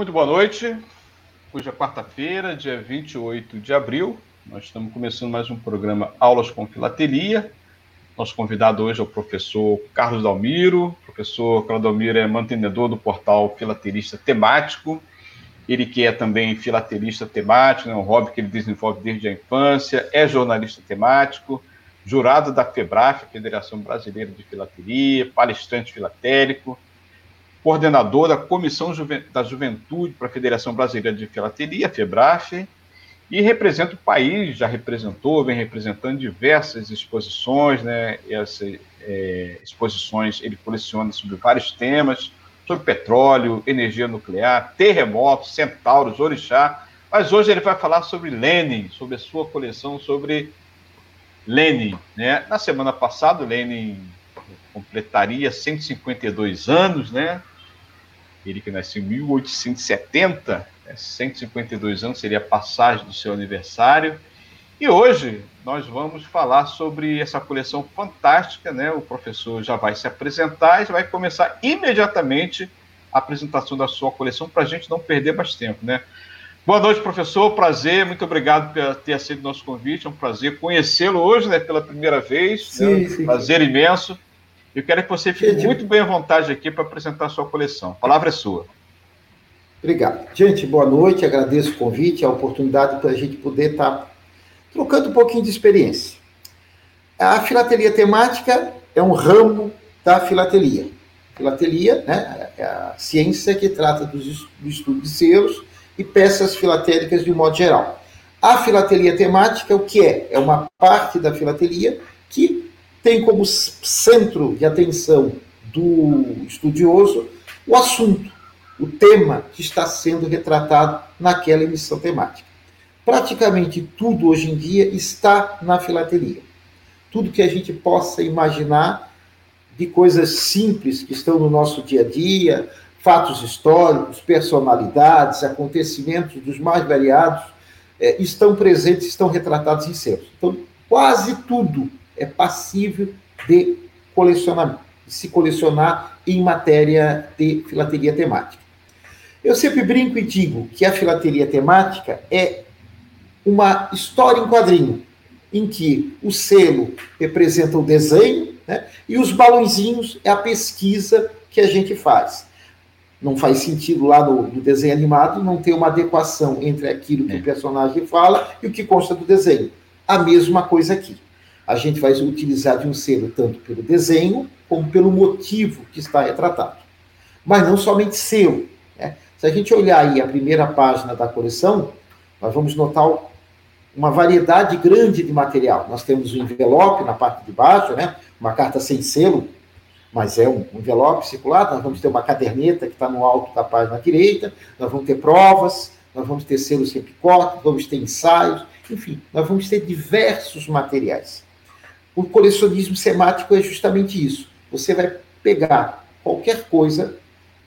Muito boa noite. Hoje é quarta-feira, dia 28 de abril. Nós estamos começando mais um programa Aulas com Filatelia. Nosso convidado hoje é o professor Carlos Dalmiro. O professor Carlos Dalmiro é mantenedor do portal Filatelista Temático. Ele que é também filatelista temático, é né, um hobby que ele desenvolve desde a infância, é jornalista temático, jurado da FEBRAF, Federação Brasileira de Filatelia, palestrante filatélico, coordenador da Comissão da Juventude para a Federação Brasileira de Filatelia, FEBRAF, e representa o país, já representou, vem representando diversas exposições, né? Essas é, exposições ele coleciona sobre vários temas, sobre petróleo, energia nuclear, terremotos, centauros, orixá, mas hoje ele vai falar sobre Lenin, sobre a sua coleção sobre Lenin, né? Na semana passada, Lenin completaria 152 anos, né? Ele que nasceu em 1870, né? 152 anos seria a passagem do seu aniversário. E hoje nós vamos falar sobre essa coleção fantástica, né? O professor já vai se apresentar e vai começar imediatamente a apresentação da sua coleção para a gente não perder mais tempo, né? Boa noite, professor. Prazer, muito obrigado por ter aceito o nosso convite. É um prazer conhecê-lo hoje, né, pela primeira vez. Sim, né? sim. Prazer imenso. Eu quero que você fique gente, muito bem à vontade aqui para apresentar a sua coleção. A palavra é sua. Obrigado. Gente, boa noite. Agradeço o convite, a oportunidade para a gente poder estar tá trocando um pouquinho de experiência. A filatelia temática é um ramo da filatelia. Filatelia né, é a ciência que trata do estudo de selos e peças filatélicas de um modo geral. A filatelia temática, o que é? É uma parte da filatelia que tem como centro de atenção do estudioso o assunto, o tema que está sendo retratado naquela emissão temática. Praticamente tudo hoje em dia está na filatelia. Tudo que a gente possa imaginar de coisas simples que estão no nosso dia a dia, fatos históricos, personalidades, acontecimentos dos mais variados é, estão presentes, estão retratados em selos. Então, quase tudo é passível de se colecionar em matéria de filateria temática. Eu sempre brinco e digo que a filateria temática é uma história em quadrinho, em que o selo representa o desenho né, e os balãozinhos é a pesquisa que a gente faz não faz sentido lá no, no, desenho animado não ter uma adequação entre aquilo que é. o personagem fala e o que consta do desenho. A mesma coisa aqui. A gente vai utilizar de um selo tanto pelo desenho como pelo motivo que está retratado. Mas não somente selo. Né? Se a gente olhar aí a primeira página da coleção, nós vamos notar uma variedade grande de material. Nós temos o envelope na parte de baixo, né? uma carta sem selo, mas é um envelope circular, nós vamos ter uma caderneta que está no alto da página direita, nós vamos ter provas, nós vamos ter selos sem picote, vamos ter ensaios, enfim, nós vamos ter diversos materiais. O colecionismo semático é justamente isso. Você vai pegar qualquer coisa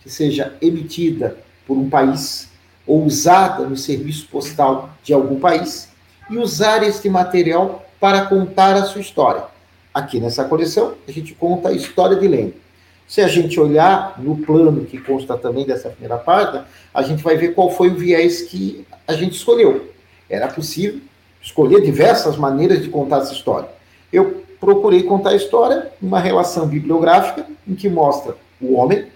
que seja emitida por um país ou usada no serviço postal de algum país e usar este material para contar a sua história. Aqui nessa coleção, a gente conta a história de Lenin. Se a gente olhar no plano que consta também dessa primeira página, a gente vai ver qual foi o viés que a gente escolheu. Era possível escolher diversas maneiras de contar essa história. Eu procurei contar a história numa relação bibliográfica em que mostra o homem,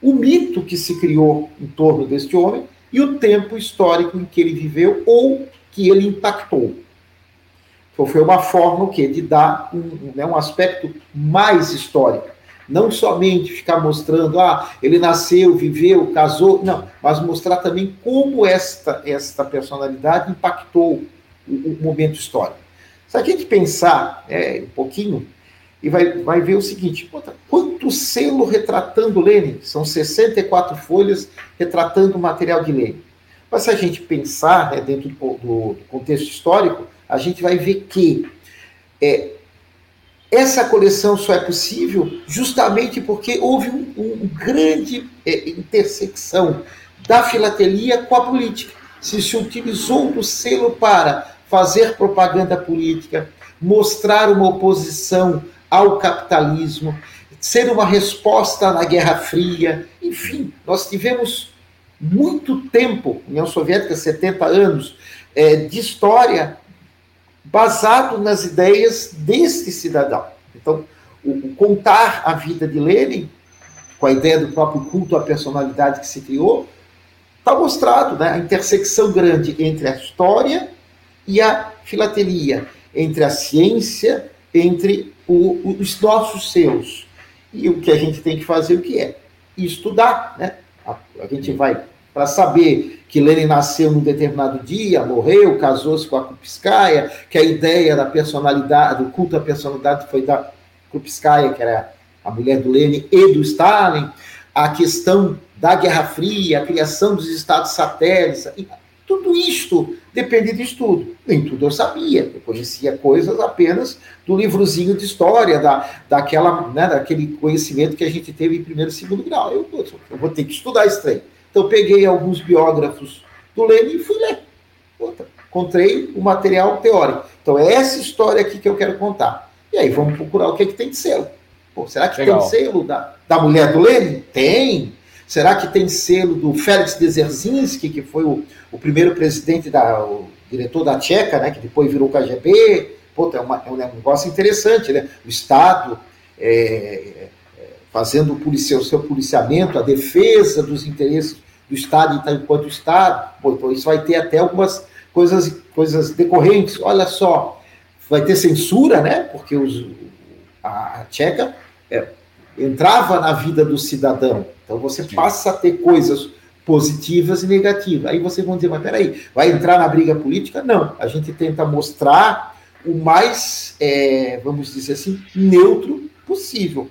o mito que se criou em torno deste homem e o tempo histórico em que ele viveu ou que ele impactou. Então, foi uma forma o quê? de dar um, né, um aspecto mais histórico. Não somente ficar mostrando, ah, ele nasceu, viveu, casou, não, mas mostrar também como esta, esta personalidade impactou o, o momento histórico. Se a gente pensar é, um pouquinho, e vai, vai ver o seguinte: quanto selo retratando Lenin? São 64 folhas retratando o material de Lenin. Mas se a gente pensar né, dentro do, do, contexto histórico, a gente vai ver que é, essa coleção só é possível justamente porque houve um, um grande é, intersecção da filatelia com a política. Se se utilizou do selo para fazer propaganda política, mostrar uma oposição ao capitalismo, ser uma resposta na Guerra Fria, enfim, nós tivemos muito tempo, União Soviética, 70 anos, é, de história basado nas ideias deste cidadão. Então, o, o contar a vida de Lenin, com a ideia do próprio culto à personalidade que se criou, está mostrado, né? A intersecção grande entre a história e a filatelia, entre a ciência, entre o, os nossos seus. E o que a gente tem que fazer, o que é? Estudar, né? A, a gente vai para saber que Lenin nasceu num determinado dia, morreu, casou-se com a Kupskaya, que a ideia da personalidade, do culto à personalidade foi da Kupskaya, que era a mulher do Lenin e do Stalin, a questão da Guerra Fria, a criação dos estados satélites, tudo isto depende de estudo. Nem tudo eu sabia, eu conhecia coisas apenas do livrozinho de história, da, daquela, né, daquele conhecimento que a gente teve em primeiro e segundo grau. Eu, eu vou ter que estudar isso aí. Então, peguei alguns biógrafos do Lenin e fui ler. Outra, encontrei o material teórico. Então, é essa história aqui que eu quero contar. E aí, vamos procurar o que, é que tem de selo. Pô, será que Legal. tem selo da, da mulher do Lenin? Tem. Será que tem selo do Félix Dzerzinski, que foi o, o primeiro presidente, da, o diretor da Tcheca, né, que depois virou KGB? Pô, é, uma, é um negócio interessante, né? O Estado é, fazendo o, policia, o seu policiamento, a defesa dos interesses do Estado enquanto Estado, pô, então isso vai ter até algumas coisas, coisas decorrentes. Olha só, vai ter censura, né? Porque os, a, a Tcheca é, entrava na vida do cidadão. Então você passa a ter coisas positivas e negativas. Aí vocês vão dizer, mas peraí, vai entrar na briga política? Não. A gente tenta mostrar o mais, é, vamos dizer assim, neutro possível.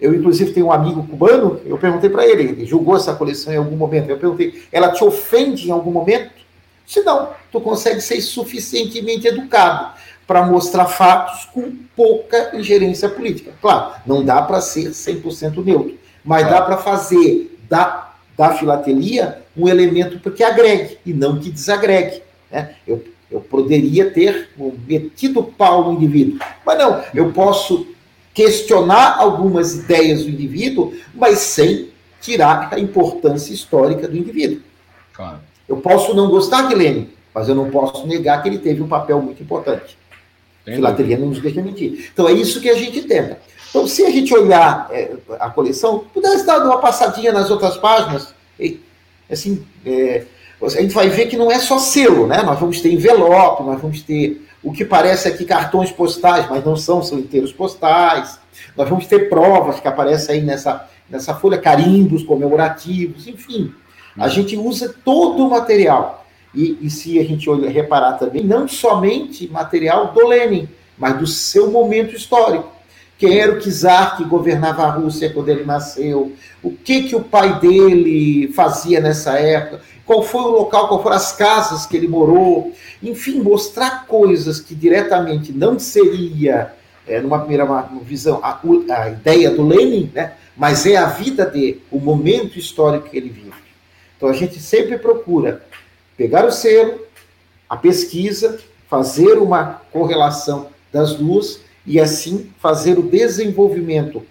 Eu, inclusive, tenho um amigo cubano, eu perguntei para ele, ele julgou essa coleção em algum momento. Eu perguntei, ela te ofende em algum momento? Se não, tu consegue ser suficientemente educado para mostrar fatos com pouca ingerência política. Claro, não dá para ser 100% neutro, mas dá para fazer da, da filatelia um elemento que agregue e não que desagregue. Né? Eu, eu poderia ter metido pau no indivíduo, mas não, eu posso questionar algumas ideias do indivíduo, mas sem tirar a importância histórica do indivíduo. Claro. Eu posso não gostar de Lenin, mas eu não posso negar que ele teve um papel muito importante. Tem Filatelia não nos deixa mentir. Então é isso que a gente tenta. Então, se a gente olhar é, a coleção, pudesse dar uma passadinha nas outras páginas, e, assim, é, a gente vai ver que não é só selo, né? Nós vamos ter envelope, nós vamos ter o que parece aqui cartões postais, mas não são, são inteiros postais. Nós vamos ter provas que aparecem aí nessa, nessa folha, carimbos comemorativos, enfim. A uhum. gente usa todo o material. E, e se a gente olha, reparar também, não somente material do Lenin, mas do seu momento histórico. Quem era o czar que governava a Rússia quando ele nasceu? O que, que o pai dele fazia nessa época? qual foi o local, qual foram as casas que ele morou, enfim, mostrar coisas que diretamente não seria, é, numa primeira visão, a, a, ideia do Lenin, né? mas é a vida dele, o momento histórico que ele vive. Então a gente sempre procura pegar o selo, a pesquisa, fazer uma correlação das duas e assim fazer o desenvolvimento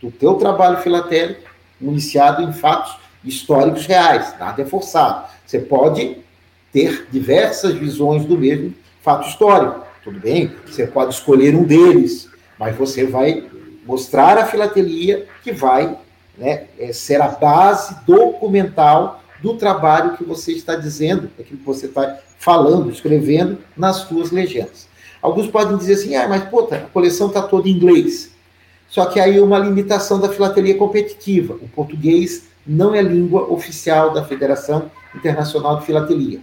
do teu trabalho filatélico iniciado em fatos históricos reais, nada é forçado. Você pode ter diversas visões do mesmo fato histórico, tudo bem? Você pode escolher um deles, mas você vai mostrar a filatelia que vai né, é, ser a base documental do trabalho que você está dizendo, aquilo que você está falando, escrevendo nas suas legendas. Alguns podem dizer assim, ah, mas pô, a coleção está toda em inglês. Só que aí uma limitação da filatelia competitiva. O português não é língua oficial da Federação Internacional de Filatelia.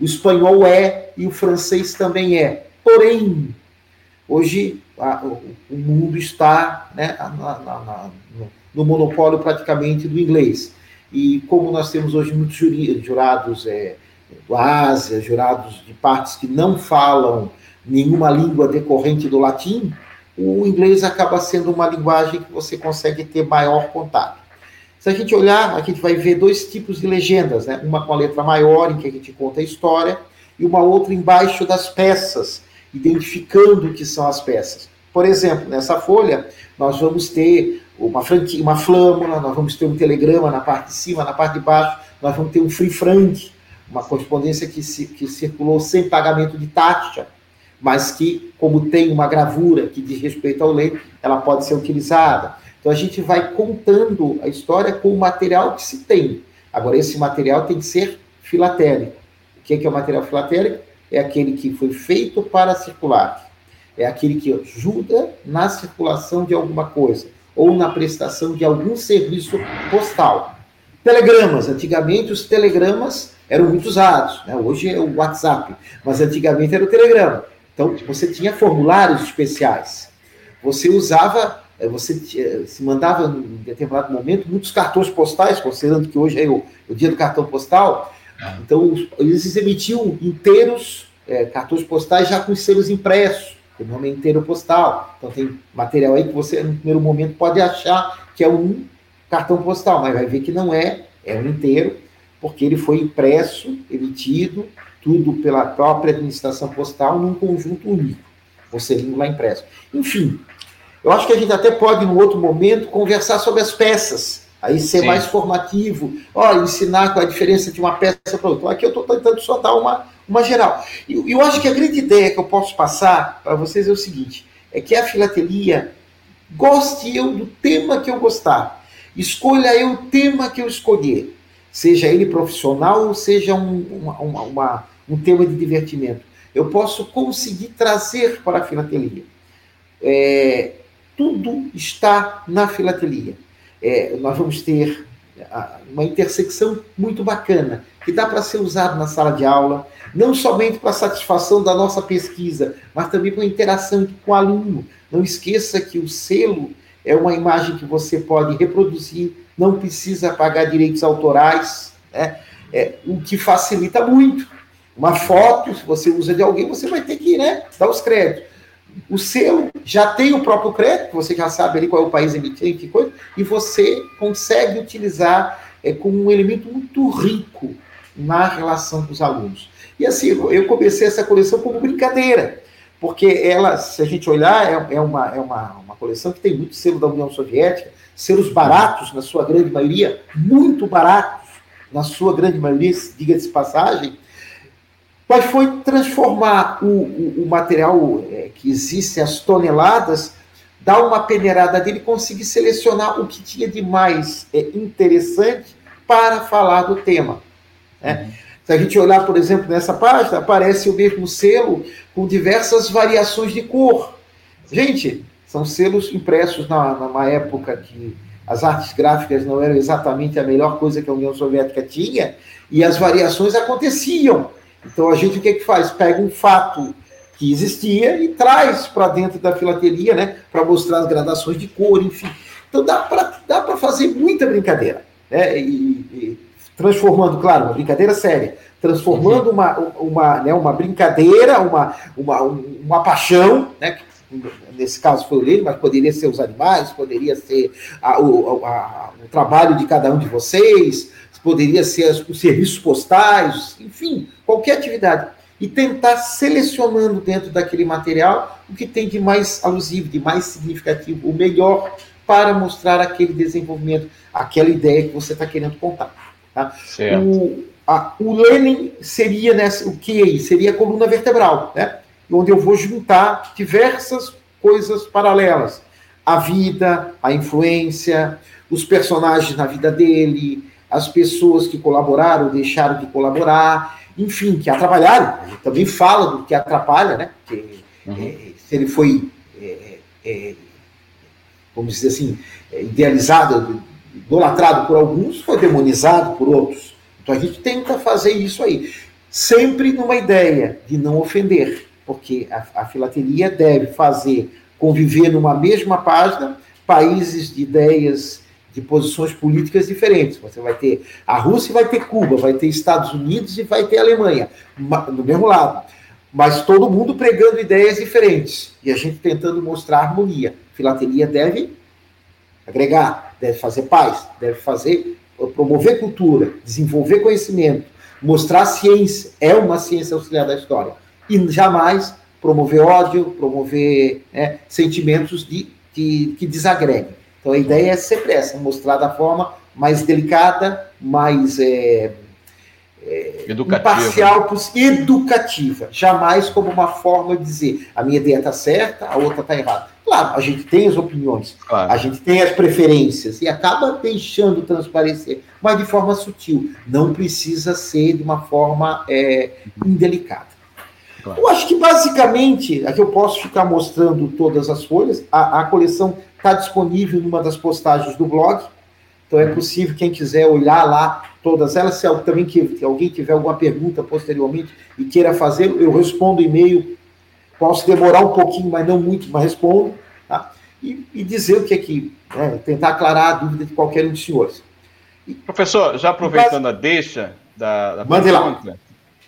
O espanhol é e o francês também é. Porém, hoje a, o, o, mundo está né, na, na, na, no monopólio praticamente do inglês. E como nós temos hoje muitos jurados é, do Ásia, jurados de partes que não falam nenhuma língua decorrente do latim, o inglês acaba sendo uma linguagem que você consegue ter maior contato. Se a gente olhar, a gente vai ver dois tipos de legendas, né? Uma com a letra maior, em que a gente conta a história, e uma outra embaixo das peças, identificando o que são as peças. Por exemplo, nessa folha, nós vamos ter uma franquia, uma flâmula, nós vamos ter um telegrama na parte de cima, na parte de baixo, nós vamos ter um free frank, uma correspondência que, se, que circulou sem pagamento de taxa, mas que, como tem uma gravura que diz respeito ao leito, ela pode ser utilizada. Então a gente vai contando a história com o material que se tem. Agora, esse material tem que ser filatélico. O que é, que é o material filatélico? É aquele que foi feito para circular. É aquele que ajuda na circulação de alguma coisa ou na prestação de algum serviço postal. Telegramas. Antigamente, os telegramas eram muito usados. Né? Hoje é o WhatsApp, mas antigamente era o telegrama. Então, você tinha formulários especiais. Você usava, eh, você eh, se mandava em determinado momento muitos cartões postais, considerando que hoje é o, o dia do cartão postal. Ah. Então, eles emitiam inteiros é, cartões postais já com os selos impressos o nome é inteiro postal. Então tem material aí que você, no primeiro momento, pode achar que é um cartão postal, mas vai ver que não é, é um inteiro, porque ele foi impresso, emitido, tudo pela própria administração postal num conjunto único, você lindo lá impresso. Enfim, eu acho que a gente até pode, num outro momento, conversar sobre as peças, aí ser Sim. mais formativo, ó, ensinar qual é a diferença de uma peça para outra. Aqui eu estou tentando só dar uma, uma geral. E eu, eu acho que a grande ideia que eu posso passar para vocês é o seguinte: é que a filatelia goste eu do tema que eu gostar, escolha eu o tema que eu escolher, seja ele profissional ou seja um, uma, uma, um tema de divertimento. Eu posso conseguir trazer para a filatelia. É, tudo está na filatelia. É, nós vamos ter uma intersecção muito bacana, que dá para ser usado na sala de aula, não somente para satisfação da nossa pesquisa, mas também para interação com o aluno. Não esqueça que o selo é uma imagem que você pode reproduzir, não precisa pagar direitos autorais, né? é, o que facilita muito. Uma foto, se você usa de alguém, você vai ter que né, dar os créditos. O selo já tem o próprio crédito, você já sabe ali qual é o país emitente, que coisa, e você consegue utilizar é, como um elemento muito rico na relação com os alunos. E assim, eu comecei essa coleção como brincadeira, porque ela, se a gente olhar, é, é, uma, é uma, uma coleção que tem muito selo da União Soviética, selos baratos, na sua grande maioria, muito baratos, na sua grande maioria, diga-se passagem, mas foi transformar o, o, o material é, que existe, as toneladas, dar uma peneirada dele, conseguir selecionar o que tinha de mais é, interessante para falar do tema. Né? Uhum. Se a gente olhar, por exemplo, nessa página, aparece o mesmo selo com diversas variações de cor. Gente, são selos impressos na, numa época que as artes gráficas não eram exatamente a melhor coisa que a União Soviética tinha, e as variações aconteciam. Então a gente o que, é que faz? Pega um fato que existia e traz para dentro da filatelia, né, para mostrar as gradações de cor, enfim. Então dá para dá fazer muita brincadeira, né, e, e, transformando, claro, uma brincadeira séria, transformando uhum. uma, uma, né, uma brincadeira, uma, uma, uma paixão, né, nesse caso foi o Lênin, mas poderia ser os animais, poderia ser a, o, a, o trabalho de cada um de vocês, poderia ser os serviços postais, enfim, qualquer atividade. E tentar selecionando dentro daquele material o que tem de mais alusivo, de mais significativo, o melhor para mostrar aquele desenvolvimento, aquela ideia que você está querendo contar. Tá? O, a, o Lenin seria nessa, o que? Seria a coluna vertebral, né? onde eu vou juntar diversas coisas paralelas. A vida, a influência, os personagens na vida dele, as pessoas que colaboraram, deixaram de colaborar, enfim, que atrapalharam. Ele também fala do que atrapalha, né? Que, uhum. é, se ele foi, é, é, vamos dizer assim, idealizado, idolatrado por alguns, foi demonizado por outros. Então a gente tenta fazer isso aí, sempre numa ideia de não ofender, porque a, a filatelia deve fazer conviver numa mesma página países de ideias de posições políticas diferentes. Você vai ter a Rússia, vai ter Cuba, vai ter Estados Unidos e vai ter Alemanha, do mesmo lado. Mas todo mundo pregando ideias diferentes e a gente tentando mostrar harmonia. A filatelia deve agregar, deve fazer paz, deve fazer promover cultura, desenvolver conhecimento, mostrar ciência, é uma ciência auxiliar da história. E jamais promover ódio, promover né, sentimentos de, de, que desagreguem. Então a ideia é sempre essa, mostrar da forma mais delicada, mais é, é, imparcial, educativa, jamais como uma forma de dizer a minha ideia está certa, a outra está errada. Claro, a gente tem as opiniões, claro. a gente tem as preferências e acaba deixando transparecer, mas de forma sutil. Não precisa ser de uma forma é, indelicada. Claro. Eu acho que basicamente, aqui eu posso ficar mostrando todas as folhas, a, a coleção está disponível numa das postagens do blog, então é possível quem quiser olhar lá todas elas, se também que alguém tiver alguma pergunta posteriormente e queira fazer, eu respondo e-mail, posso demorar um pouquinho, mas não muito, mas respondo, tá? E, e dizer o que é que, né, tentar aclarar a dúvida de qualquer um dos senhores. E, Professor, já aproveitando mas, a deixa da, da pergunta, lá.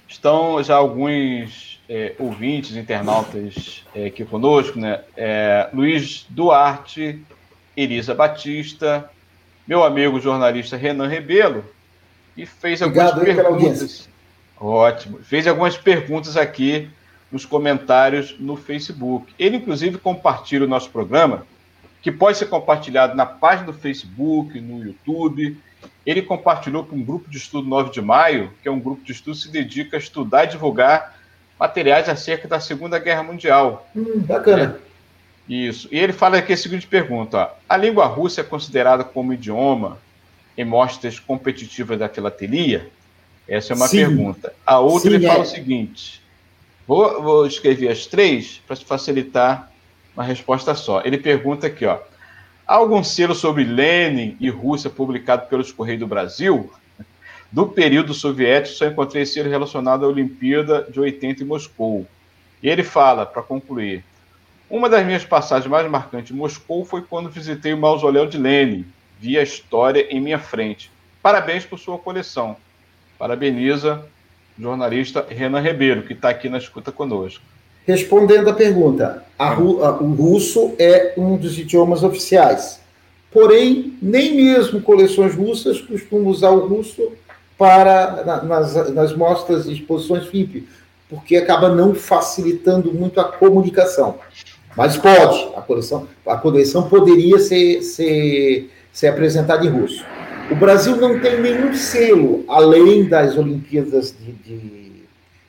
estão já alguns é, ouvintes, internautas é, aqui conosco, né? É, Luiz Duarte, Elisa Batista, meu amigo jornalista Renan Rebelo, e fez algumas Obrigado, perguntas. Ótimo. Fez algumas perguntas aqui nos comentários no Facebook. Ele, inclusive, compartilha o nosso programa, que pode ser compartilhado na página do Facebook, no YouTube. Ele compartilhou para um grupo de estudo 9 de maio, que é um grupo de estudo que se dedica a estudar e divulgar materiais acerca da Segunda Guerra Mundial. Hum, bacana. É. Isso. E ele fala aqui a seguinte pergunta: ó. a língua russa é considerada como idioma em mostras competitivas da filatelia? Essa é uma Sim. pergunta. A outra Sim, ele é. fala o seguinte: vou, vou escrever as três para facilitar uma resposta só. Ele pergunta aqui, ó. Há algum selo sobre Lenin e Rússia publicado pelos Correios do Brasil? Do período soviético, só encontrei selo relacionado à Olimpíada de 80 em Moscou. E ele fala, para concluir, uma das minhas passagens mais marcantes em Moscou foi quando visitei o mausoléu de Lenin, vi a história em minha frente. Parabéns por sua coleção. Parabeniza o jornalista Renan Ribeiro, que está aqui na escuta conosco. Respondendo à pergunta, a, o russo é um dos idiomas oficiais. Porém, nem mesmo coleções russas costumam usar o russo para na, nas, nas mostras e exposições FIP, porque acaba não facilitando muito a comunicação. Mas pode, a coleção, a coleção poderia ser, ser ser apresentado em russo. O Brasil não tem nenhum selo, além das Olimpíadas de, de,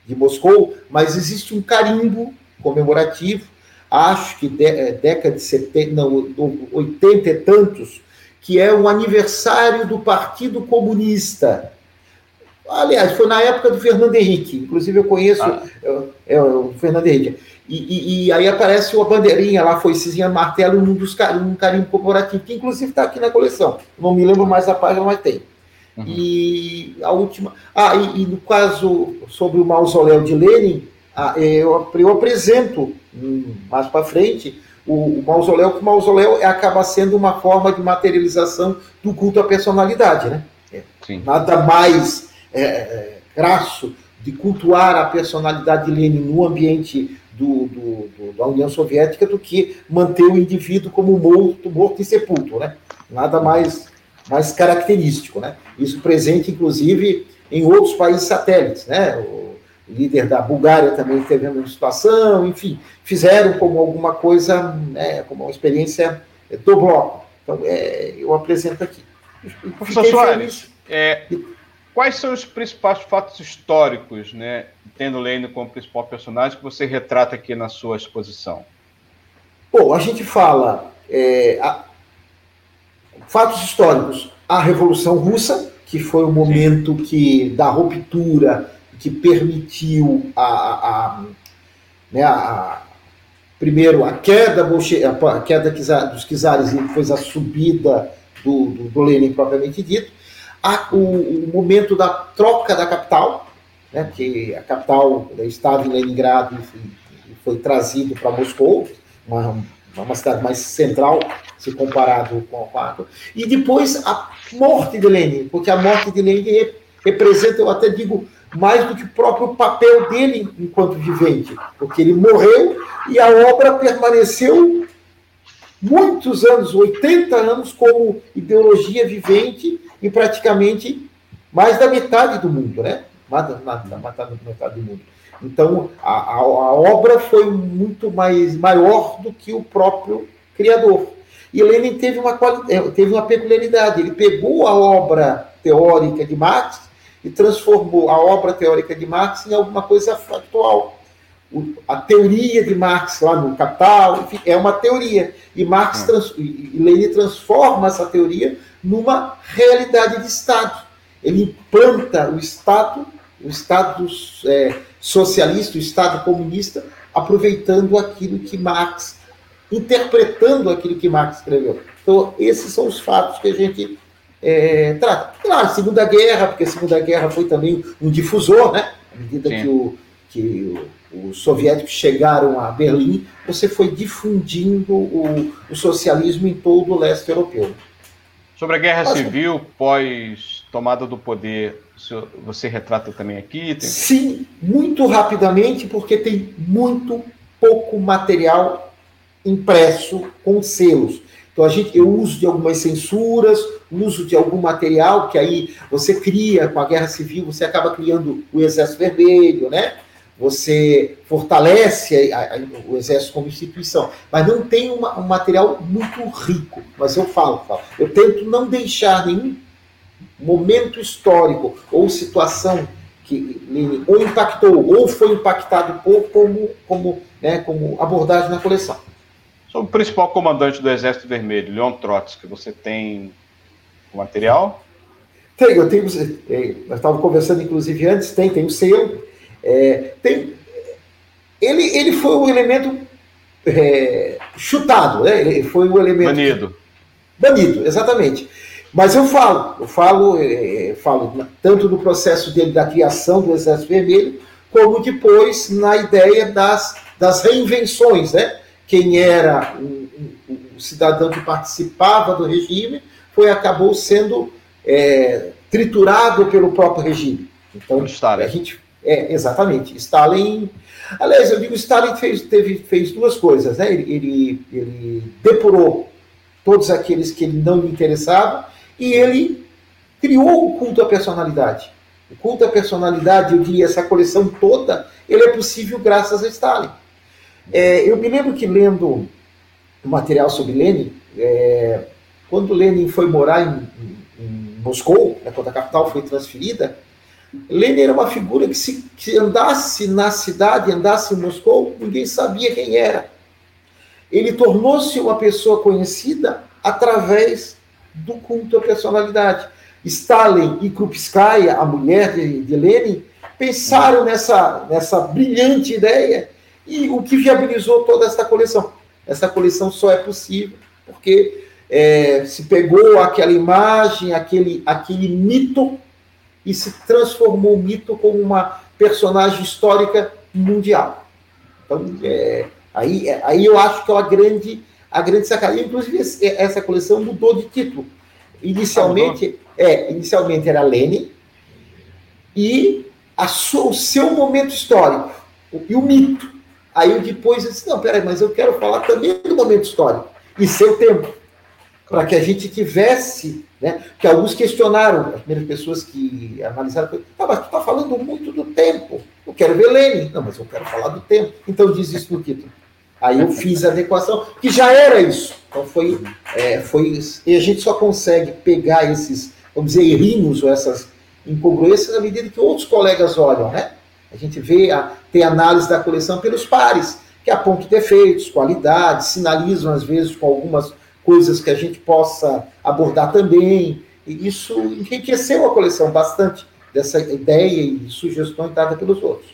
de Moscou, mas existe um carimbo comemorativo, acho que de, é, década de 70, não, 80 e tantos, que é o aniversário do Partido Comunista. Aliás, foi na época do Fernando Henrique, inclusive eu conheço ah. é, é, o Fernando Henrique. E, e, e, aí aparece uma bandeirinha lá, foi Cizinha Martelo, um dos um carimbo corporativo, que inclusive está aqui na coleção. Não me lembro mais a página, mas tem. Uhum. E a última. Ah, e, e, no caso sobre o mausoléu de Lenin, ah, eu, eu apresento hum, mais para frente o, o, mausoléu, que o mausoléu acaba sendo uma forma de materialização do culto à personalidade, né? Sim. Nada mais é, é, crasso de cultuar a personalidade de Lenin no ambiente do, do, do, da União Soviética do que manter o indivíduo como morto, morto e sepulto, né? Nada mais, mais característico, né? Isso presente, inclusive, em outros países satélites, né? O líder da Bulgária também teve a mesma situação, enfim, fizeram como alguma coisa, né, como uma experiência do bloco. Então, é, eu apresento aqui. Professor Soares, é, Quais são os principais fatos históricos, né, tendo Lênin como principal personagem, que você retrata aqui na sua exposição? Bom, a gente fala é, a, fatos históricos. A Revolução Russa, que foi o momento que da ruptura, que permitiu a, a, a, né, a primeiro a queda, a queda dos czares e depois a subida do, do, do Lenin propriamente dito a, o, o, momento da troca da capital, né, que a capital estava em Leningrado e foi trazido para Moscou, uma, uma cidade mais central, se comparado com a e depois a morte de Lenin, porque a morte de Lenin representa, eu até digo, mais do que o próprio papel dele enquanto vivente, porque ele morreu e a obra permaneceu muitos anos, 80 anos, como ideologia vivente em praticamente mais da metade do mundo, né? Da, da metade do mundo. Então, a, a, a, obra foi muito mais maior do que o próprio criador. E Lenin teve uma, é, teve uma peculiaridade, ele pegou a obra teórica de Marx e transformou a obra teórica de Marx em alguma coisa factual. A teoria de Marx lá no Capital, enfim, é uma teoria. E Marx hum. trans, e Lenin transforma essa teoria numa realidade de Estado. Ele implanta o Estado, o Estado é, socialista, o Estado comunista, aproveitando aquilo que Marx, interpretando aquilo que Marx escreveu. Então, esses são os fatos que a gente é, trata. Claro, Segunda Guerra, porque a Segunda Guerra foi também um difusor, né? À medida Sim. que, o, que os soviéticos chegaram a Berlim, você foi difundindo o, o socialismo em todo o leste europeu. Sobre a guerra Mas, civil pós tomada do poder, você retrata também aqui? Tem... Sim, muito rapidamente, porque tem muito pouco material impresso com selos. Então a gente, eu uso de algumas censuras, uso de algum material que aí você cria com a guerra civil, você acaba criando o Exército Vermelho, né? Você fortalece a, a, o Exército como instituição, mas não tem uma, um material muito rico. Mas eu falo, falo, eu tento não deixar nenhum momento histórico ou situação que ou impactou ou foi impactado por como, como, né, como abordagem na coleção. Sobre o principal comandante do Exército Vermelho, Leon Trotsky, você tem o material? Tenho, eu tenho. Nós estávamos conversando, inclusive, antes, tem, tem o selo. É, tem, ele, ele foi um elemento é, chutado, né? Ele foi um elemento. Banido. Banido, exatamente. Mas eu falo, eu falo, é, falo tanto no processo dele da criação do Exército Vermelho, como depois na ideia das, das reinvenções, né? Quem era o um, um, cidadão que participava do regime foi acabou sendo é, triturado pelo próprio regime. Então, Stalin. a gente é exatamente Stalin. Aliás, eu digo Stalin fez teve fez duas coisas, né? Ele, ele, ele depurou todos aqueles que ele não lhe interessava e ele criou o culto à personalidade. O culto à personalidade, eu diria, essa coleção toda, ele é possível graças a Stalin. É, eu me lembro que lendo o material sobre Lenin, é, quando Lenin foi morar em, em, em Moscou, né, quando a capital foi transferida, Lenin era uma figura que se que andasse na cidade, andasse em Moscou, ninguém sabia quem era. Ele tornou-se uma pessoa conhecida através do culto à personalidade. Stalin e Krupskaya, a mulher de, de Lenin, pensaram nessa, nessa brilhante ideia e o que viabilizou toda essa coleção. Essa coleção só é possível porque é, se pegou aquela imagem, aquele, aquele mito e se transformou o mito como uma personagem histórica mundial. Então, é, aí, aí eu acho que é uma grande a grande sacada. Inclusive, essa coleção mudou de título. Inicialmente, é, inicialmente era Lenin e a sua, o seu momento histórico e o mito. Aí eu depois eu disse, não, peraí, mas eu quero falar também do momento histórico e seu tempo. Para que a gente tivesse, né? Que alguns questionaram, as primeiras pessoas que analisaram, ah, mas tu está falando muito do tempo. Eu quero ver Lenin. Não, mas eu quero falar do tempo. Então diz isso no título. Aí eu fiz a adequação, que já era isso. Então foi, é, foi e a gente só consegue pegar esses, vamos dizer, errinhos ou essas incongruências à medida que outros colegas olham, né? A gente vê, a, tem análise da coleção pelos pares, que apontam defeitos, qualidades, sinalizam às vezes com algumas coisas que a gente possa abordar também. E isso enriqueceu a coleção bastante dessa ideia e sugestões dadas pelos outros.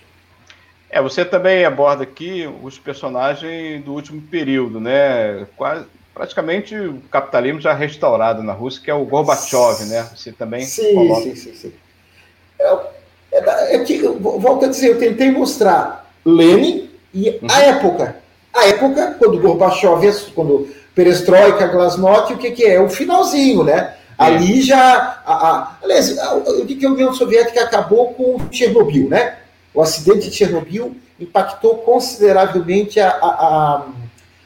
É, você também aborda aqui os personagens do último período, né? Quase, praticamente o capitalismo já restaurado na Rússia, que é o Gorbachev, né? Você também sim, coloca... Sim, sim, sim. É, é, é que, volto a dizer, eu tentei mostrar Lenin e uhum. a época. A época, quando Gorbachev, quando Perestroika, Glasnost, o que, que é? O finalzinho, né? Ali já. A, a, aliás, o que, que a União Soviética acabou com Chernobyl, né? O acidente de Chernobyl impactou consideravelmente a, a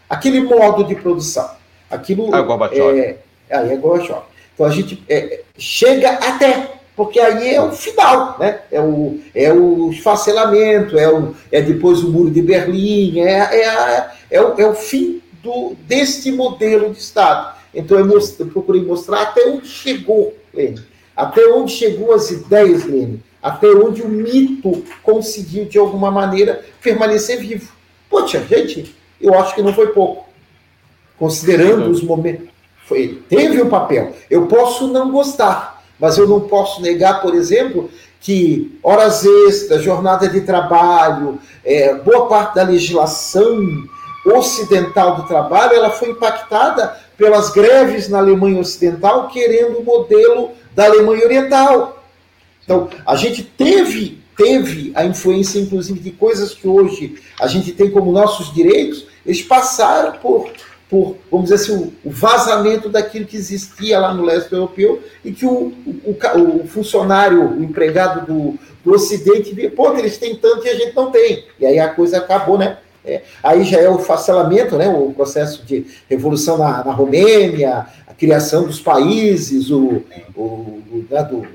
aquele modo de produção. Aquilo. Ah, Gorbachev. É, aí é Gorbachev. Então a gente é, chega até, porque aí é o final, né? É o, é o esfacelamento, é, o, é depois o muro de Berlim, é, é, a, é, o, é o fim do, deste modelo de Estado. Então eu, most, eu procurei mostrar até onde chegou, Lênin, até onde chegou as ideias, Lênin, até onde o mito conseguiu, de alguma maneira, permanecer vivo. Poxa, gente, eu acho que não foi pouco. Considerando os momentos. Foi, teve um papel. Eu posso não gostar, mas eu não posso negar, por exemplo, que horas extras, jornada de trabalho, é, boa parte da legislação ocidental do trabalho, ela foi impactada pelas greves na Alemanha Ocidental, querendo o modelo da Alemanha Oriental. Então, a gente teve, teve a influência, inclusive, de coisas que hoje a gente tem como nossos direitos, eles passaram por, por vamos dizer assim, o, vazamento daquilo que existia lá no leste europeu e que o, o, o funcionário, o empregado do, do Ocidente via, pô, eles têm tanto e a gente não tem. E aí a coisa acabou, né? É, aí já é o facelamento, né, o processo de revolução na, na Romênia, a criação dos países, o, o, o né, do,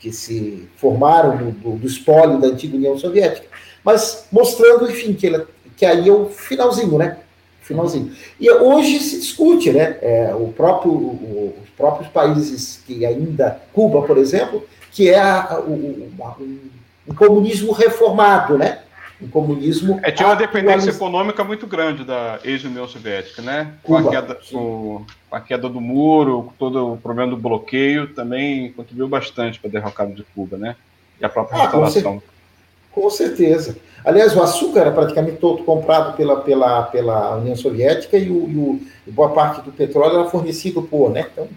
que se formaram do, do, do, espólio da antiga União Soviética, mas mostrando, enfim, que, ele, que aí é o finalzinho, né? Finalzinho. E hoje se discute, né? É, o próprio, o, os próprios países que ainda, Cuba, por exemplo, que é a, o, um, um comunismo reformado, né? O comunismo. É, tinha uma dependência econômica muito grande da ex-União Soviética, né? Com a, queda, com, a, queda, do muro, com todo o problema do bloqueio, também contribuiu bastante para a derrocada de Cuba, né? E a própria ah, restauração. Com, com certeza. Aliás, o açúcar era praticamente todo comprado pela, pela, pela União Soviética e, o, e, o, e boa parte do petróleo era fornecido por, né? Então,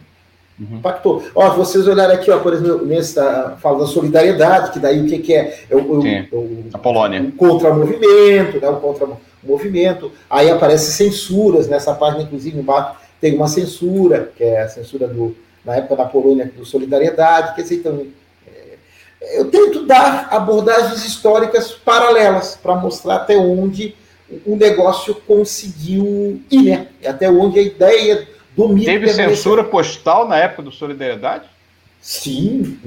Uhum. Impactou. Ó, vocês olharem aqui, ó, por exemplo, nessa fala da solidariedade, que daí o que, que é? é o, é o, a Polônia. O contra-movimento, né? O contra-movimento. Aí aparece censuras, nessa página, inclusive, embaixo tem uma censura, que é a censura do, na época da Polônia, do Solidariedade, quer dizer, então, é, eu tento dar abordagens históricas paralelas para mostrar até onde o negócio conseguiu ir, né? Até onde a ideia do Teve censura postal na época do Solidariedade? Sim,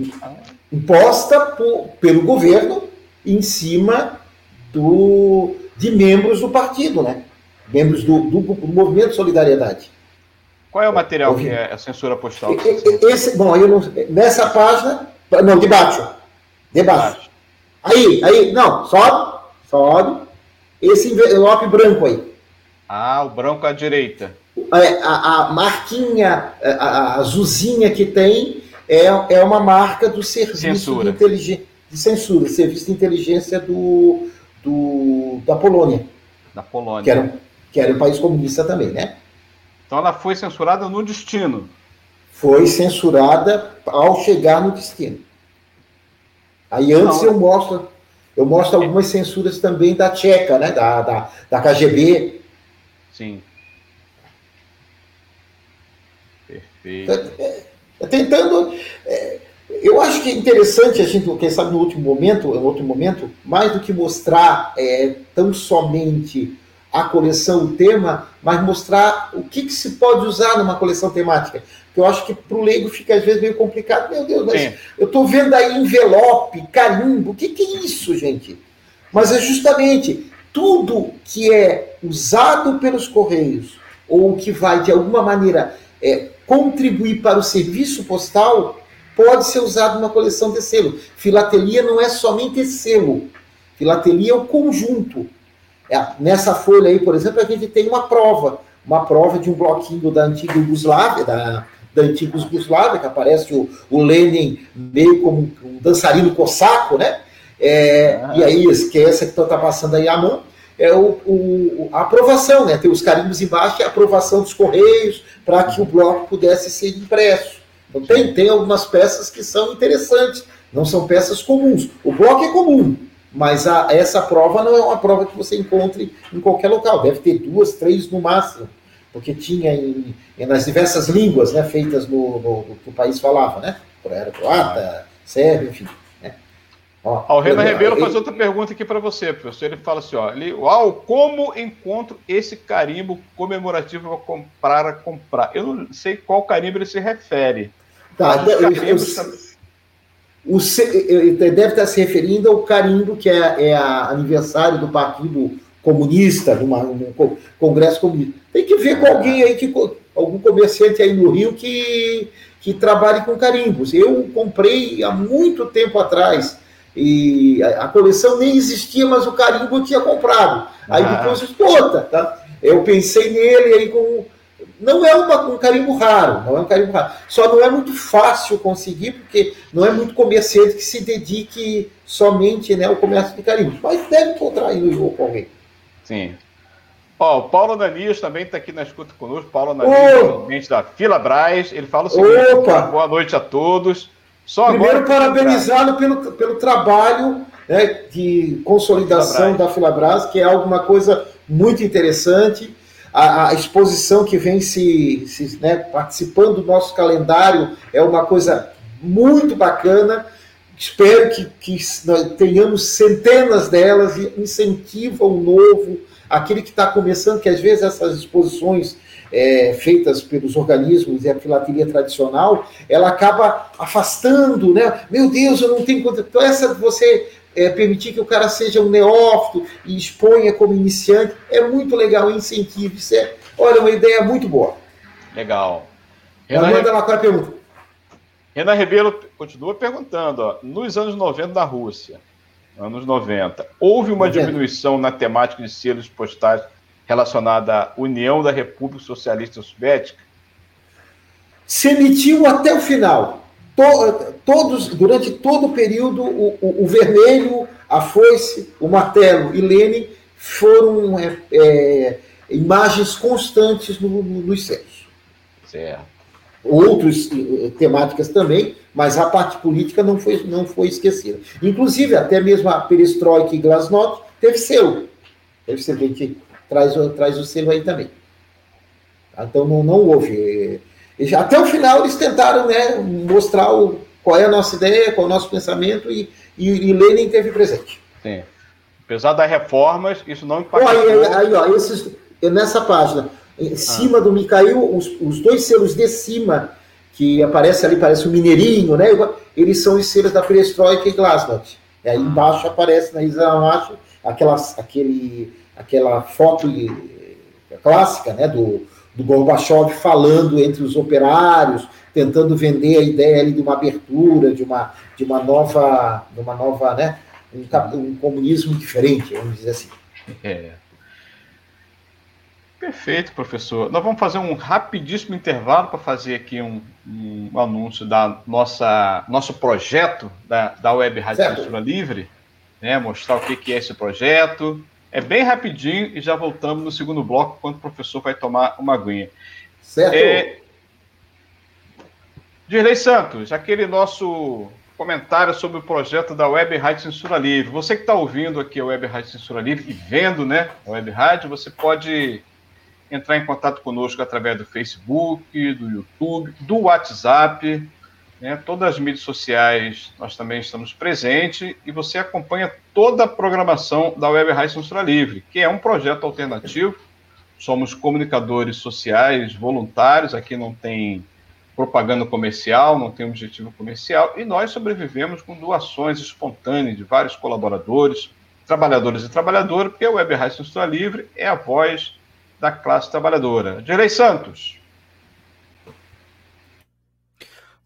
imposta por, pelo governo em cima do, de membros do partido, né? Membros do, do, do movimento Solidariedade. Qual é o material que é a censura postal? Esse, bom, eu não, nessa página, não, de baixo, de baixo. Aí, aí, não, sobe, sobe. Esse envelope branco aí. Ah, o branco à direita. É, a, a marquinha, a, azulzinha que tem é, é uma marca do serviço censura. de inteligência de censura, serviço de inteligência do, do, da Polônia. Da Polônia. Que era, que era um país comunista também, né? Então ela foi censurada no destino. Foi censurada ao chegar no destino. Aí antes Não, eu mostro, eu mostro algumas censuras também da Tcheca, né? Da, da, da KGB. Sim. Perfeito. É, é, tentando. É, eu acho que é interessante a gente, quem sabe no último momento, no outro momento, mais do que mostrar é, tão somente a coleção, o tema, mas mostrar o que, que se pode usar numa coleção temática. Porque eu acho que para o leigo fica às vezes meio complicado. Meu Deus, mas Sim. eu estou vendo aí envelope, carimbo, o que, que é isso, gente? Mas é justamente tudo que é usado pelos Correios, ou que vai de alguma maneira é, contribuir para o serviço postal pode ser usado numa coleção de selo. Filatelia não é somente selo. Filatelia é o conjunto. É, nessa folha aí, por exemplo, a gente tem uma prova, uma prova de um bloquinho da antiga Yugoslávia, da, da antiga Yugoslávia, que aparece o, o Lenin meio como um dançarino cossaco, né? É, ah. E aí, que essa que está passando aí a mão, é o, o, a aprovação, né? Tem os carimbos embaixo e a aprovação dos Correios para que o bloco pudesse ser impresso. Então tem, tem algumas peças que são interessantes, não são peças comuns. O bloco é comum, mas a, essa prova não é uma prova que você encontre em qualquer local. Deve ter duas, três no máximo, porque tinha em, em nas diversas línguas né, feitas no, no, no, que o país falava, né? Era croata, sérvio, enfim. Ó, ó, o Renan Ribeiro faz outra pergunta aqui para você, professor. Ele fala assim: ó, ele, uau, como encontro esse carimbo comemorativo para comprar a comprar? Eu não sei qual carimbo ele se refere. Tá, eu, eu, o, deve estar se referindo ao carimbo que é, é a aniversário do partido comunista, num congresso comunista. Tem que ver com alguém aí, que, algum comerciante aí no Rio que, que trabalhe com carimbos. Eu comprei há muito tempo atrás e a, a coleção nem existia, mas o carimbo eu tinha comprado. Aí ah. depois, puta, tá? eu pensei nele aí com não é uma, um carimbo raro, não é um carimbo raro. Só não é muito fácil conseguir, porque não é muito comerciante que se dedique somente né, ao comércio de carimbos. Mas deve encontrar aí no jogo alguém. Sim. Ó, o Paulo Ananias também está aqui na escuta conosco. Paulo Ananias, presidente da Fila Braz. Ele fala o seguinte: Opa. boa noite a todos. Só Primeiro, parabenizá-lo pelo, pelo trabalho né, de consolidação da Fila Braz, que é alguma coisa muito interessante. A, a exposição que vem se, se né, participando do nosso calendário é uma coisa muito bacana. Espero que, que tenhamos centenas delas e incentiva o novo, aquele que está começando, que às vezes essas exposições é, feitas pelos organismos e a filateria tradicional, ela acaba afastando, né? Meu Deus, eu não tenho Então, essa você é, permitir que o cara seja um neófito e exponha como iniciante é muito legal, incentivo. Isso é, olha, uma ideia muito boa. Legal. Renan, manda lá qual é pergunta. Renan Ribeiro continua perguntando: ó, nos anos 90 da Rússia, anos 90, houve uma 90. diminuição na temática de selos postais relacionada à União da República Socialista Soviética? Se emitiu até o final. To, todos, durante todo o período, o, o, o, vermelho, a foice, o martelo e Lenin foram é, é, imagens constantes no, no, nos céus. Certo outras eh, temáticas também, mas a parte política não foi, não foi esquecida. Inclusive, até mesmo a perestroika e glasnost teve selo. Teve selo, a gente traz, traz o selo aí também. Então, não, não houve. Eh, até o final, eles tentaram né, mostrar o, qual é a nossa ideia, qual é o nosso pensamento, e, e, e Lenin teve presente. Sim. Apesar das reformas, isso não impactou... Aí, aí, ó, esses, nessa página, em cima ah. do Micael, os, os dois selos de cima, que aparece ali, parece um mineirinho, né? Eles são os selos da Perestroika e Glasnost. E aí embaixo aparece, na isla aquela, aquele, aquela foto clássica, né? Do, do Gorbachev falando entre os operários, tentando vender a ideia ali de uma abertura, de uma, de uma nova, de uma nova, né? Um, um comunismo diferente, vamos dizer assim. É. Perfeito, professor. Nós vamos fazer um rapidíssimo intervalo para fazer aqui um, um, anúncio da nossa nosso projeto da, da Web Rádio. Censura Livre, né? Mostrar o que, que é esse projeto. É bem rapidinho e já voltamos no segundo bloco, quando o professor vai tomar uma aguinha. Certo. É... Dirley Santos, aquele nosso comentário sobre o projeto da Web Rádio Censura Livre. Você que está ouvindo aqui a Web Rádio Censura Livre e vendo né, a Web Rádio, você pode entrar em contato conosco através do Facebook, do YouTube, do WhatsApp, né? todas as mídias sociais nós também estamos presentes e você acompanha toda a programação da Web Rádio Censura Livre, que é um projeto alternativo. Somos comunicadores sociais voluntários, aqui não tem propaganda comercial, não tem objetivo comercial, e nós sobrevivemos com doações espontâneas de vários colaboradores, trabalhadores e trabalhadoras, porque a Web Rádio Censura Livre é a voz da classe trabalhadora. Direi Santos.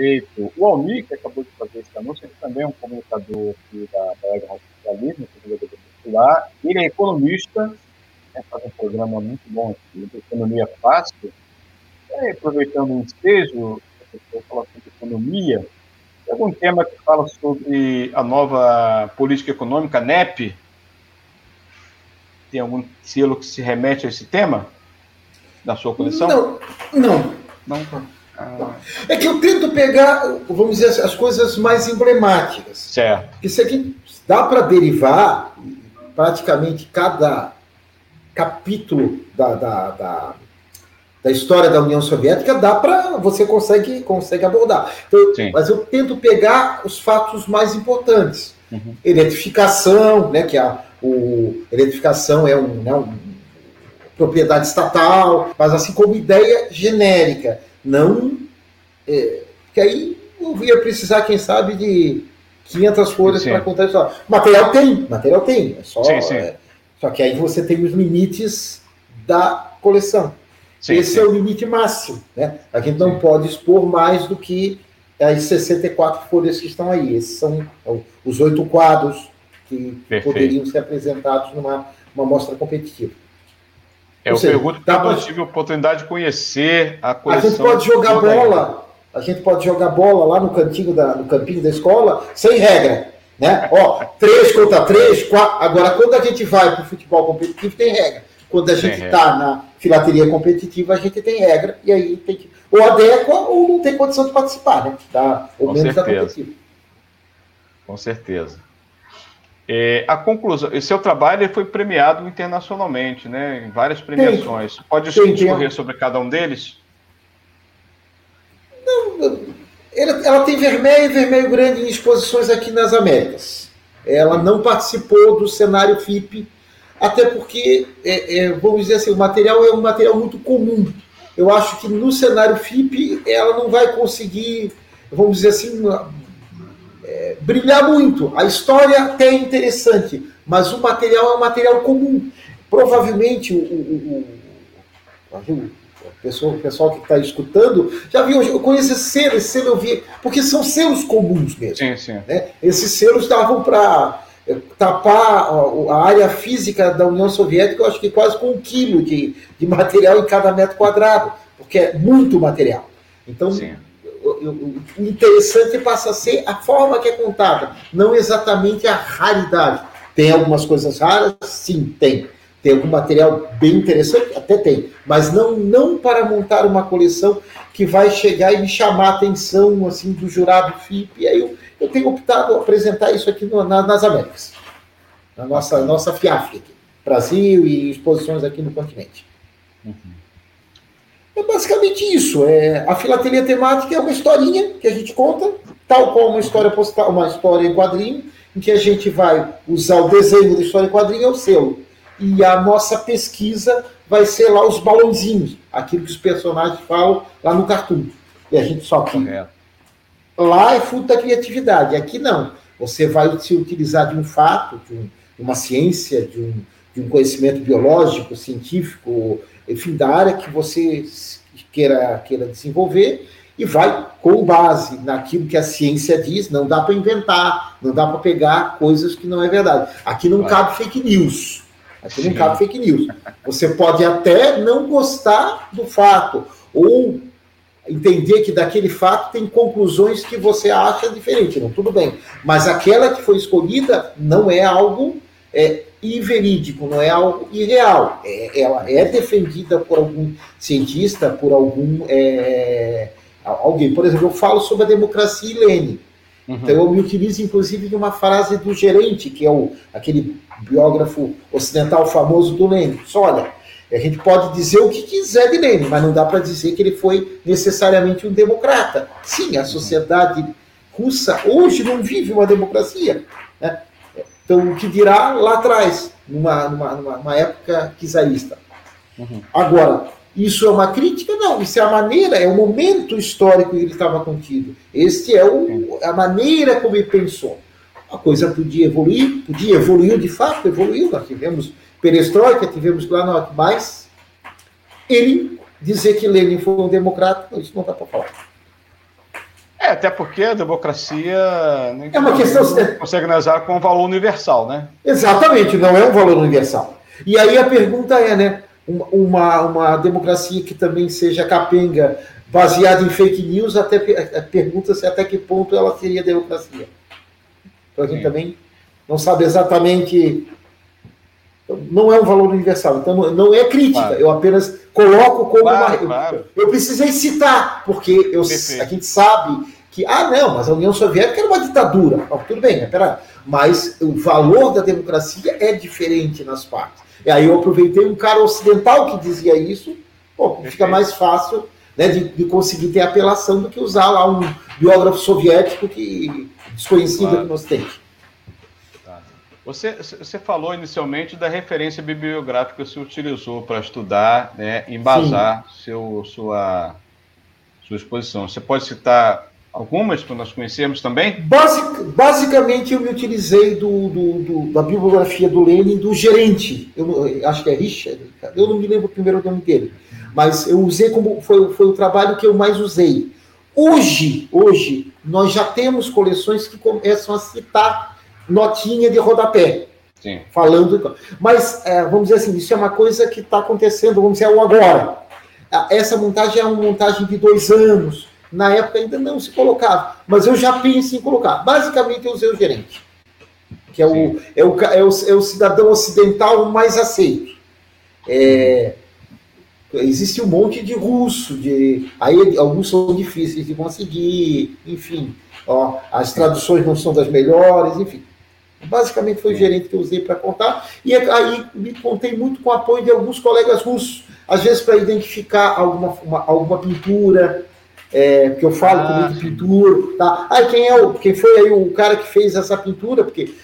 Feito. O Almir, que acabou de fazer esse anúncio, ele também é um comunicador aqui da, da Rádio Socialismo, popular. Ele é economista, né, faz um programa muito bom aqui, Economia Fácil. É, aproveitando o ensejo, eu falar sobre economia, tem algum tema que fala sobre a nova política econômica, NEP? Tem algum selo que se remete a esse tema? Da sua coleção? Não, não. Não? Ah. É que eu tento pegar, vamos dizer, as coisas mais emblemáticas. Certo. Isso aqui dá para derivar praticamente cada capítulo da, da, da, da, história da União Soviética, dá para você consegue, consegue abordar. Então, mas eu tento pegar os fatos mais importantes. Uhum. Eletrificação, né, que a o, eletrificação é um, né, um propriedade estatal, mas assim como ideia genérica, não é, que aí eu ia precisar, quem sabe, de 500 folhas para contar isso. Material tem, material tem, é só, sim, sim. É, só que aí você tem os limites da coleção. Sim, Esse é o limite máximo, né? A gente não pode expor mais do que as 64 folhas que estão aí. Esses são os oito quadros que Perfeito. poderiam ser apresentados numa uma mostra competitiva. É, eu seja, pergunto porque eu tive a oportunidade de conhecer a coleção. A gente pode jogar bola, a gente pode jogar bola lá no cantinho da, no campinho da escola, sem regra. Né? Ó, três contra três, quatro. Agora, quando a gente vai para o futebol competitivo, tem regra. Quando a gente está na filateria competitiva, a gente tem regra, e aí tem que. Ou adequa ou não tem condição de participar, né? Da, ou Com menos certeza. da competitiva. Com certeza. É, a conclusão, esse seu trabalho foi premiado internacionalmente, né, em várias premiações. Tem, Pode discorrer sobre cada um deles? Não, ela, ela, tem vermelho e vermelho grande em exposições aqui nas Américas. Ela não participou do cenário FIP, até porque, é, é, vamos dizer assim, o material é um material muito comum. Eu acho que no cenário FIP ela não vai conseguir, vamos dizer assim, é, brilhar muito. A história até é interessante, mas o material é um material comum. Provavelmente o, o, o, o pessoal, pessoal que está escutando já viu, eu conheço esse selo, esse selo eu vi, porque são selos comuns mesmo. Sim, sim. Né? Esses selos davam para é, tapar a área física da União Soviética, eu acho que quase com um quilo de, de material em cada metro quadrado, porque é muito material. Então, Sim o interessante passa a ser a forma que é contada, não exatamente a raridade. Tem algumas coisas raras? Sim, tem. Tem algum material bem interessante? Até tem. Mas não, não para montar uma coleção que vai chegar e me chamar a atenção assim, do jurado FIP. E aí eu, eu tenho optado apresentar isso aqui no, na, nas Américas. Na nossa, nossa FIAF aqui. Brasil e exposições aqui no continente. Uhum. É basicamente isso. É, a filatelia temática é uma historinha que a gente conta, tal como uma história postal, uma história em quadrinho, em que a gente vai usar o desenho da história em quadrinho, é o selo. E a nossa pesquisa vai ser lá os balãozinhos, aquilo que os personagens falam lá no cartoon. E a gente só que lá é fruto da criatividade, aqui não. Você vai se utilizar de um fato, de, um, de uma ciência, de um, de um conhecimento biológico, científico, enfim, da área que você queira, queira desenvolver e vai com base naquilo que a ciência diz, não dá para inventar, não dá para pegar coisas que não é verdade. Aqui não vai. cabe fake news. Aqui Sim. não cabe fake news. Você pode até não gostar do fato, ou entender que daquele fato tem conclusões que você acha diferente. Não, tudo bem. Mas aquela que foi escolhida não é algo é, inverídico, não é algo irreal. É, ela é defendida por algum cientista, por algum é, alguém. Por exemplo, eu falo sobre a democracia e Lênin. Uhum. Então eu me utilizo, inclusive, de uma frase do gerente, que é o, aquele biógrafo ocidental famoso do Lênin. Olha, a gente pode dizer o que quiser de Lênin, mas não dá para dizer que ele foi necessariamente um democrata. Sim, a sociedade russa hoje não vive uma democracia. Né? Então, o que dirá lá atrás, numa, numa, numa época czarista. Uhum. Agora, isso é uma crítica? Não, isso é a maneira, é o momento histórico que ele estava contido. Este é o, a maneira como ele pensou. A coisa podia evoluir, podia evoluir de fato, evoluiu. Nós tivemos perestroika, tivemos Glanot, mas ele dizer que Lenin foi um democrata, isso não dá para falar. É, até porque a democracia é uma questão não consegue analisar com um valor universal, né? Exatamente, não é um valor universal. E aí a pergunta é, né? uma, uma democracia que também seja capenga, baseada em fake news, até pergunta-se até que ponto ela seria democracia. Então a gente Sim. também não sabe exatamente. Não é um valor universal, então não é crítica, claro. eu apenas coloco como claro, uma. Claro. Eu, eu, precisei citar, porque eu, a gente sabe que, ah, não, mas a União Soviética era uma ditadura. Oh, tudo bem, pera, mas o valor da democracia é diferente nas partes. E aí eu aproveitei um cara ocidental que dizia isso, pô, fica mais fácil né, de, de, conseguir ter apelação do que usar lá um biógrafo soviético que desconhecido que nós temos. Você, você falou inicialmente da referência bibliográfica que você utilizou para estudar, né, embasar seu, sua, sua exposição. Você pode citar Algumas que nós conhecemos também? Basic, basicamente, eu me utilizei do, do, do, da bibliografia do Lenin, do gerente, eu, acho que é Richard, eu não me lembro o primeiro nome dele, mas eu usei como foi, foi o trabalho que eu mais usei. Hoje, hoje, nós já temos coleções que começam a citar notinha de rodapé. Sim. Falando. Mas, é, vamos dizer assim, isso é uma coisa que está acontecendo, vamos dizer, agora. Essa montagem é uma montagem de dois anos na época ainda não se colocava, mas eu já penso em colocar. Basicamente, eu usei o gerente, que é o, é o, é, o, é o cidadão ocidental mais aceito. É, existe um monte de russo, de, aí alguns são difíceis de conseguir, enfim, ó, as traduções não são das melhores, enfim. Basicamente foi o gerente que eu usei para contar, e aí me contei muito com o apoio de alguns colegas russos, às vezes para identificar alguma, uma, alguma pintura, é, porque eu falo ah, muito de pintura, tá? Ah, quem é o, quem foi aí o cara que fez essa pintura? Porque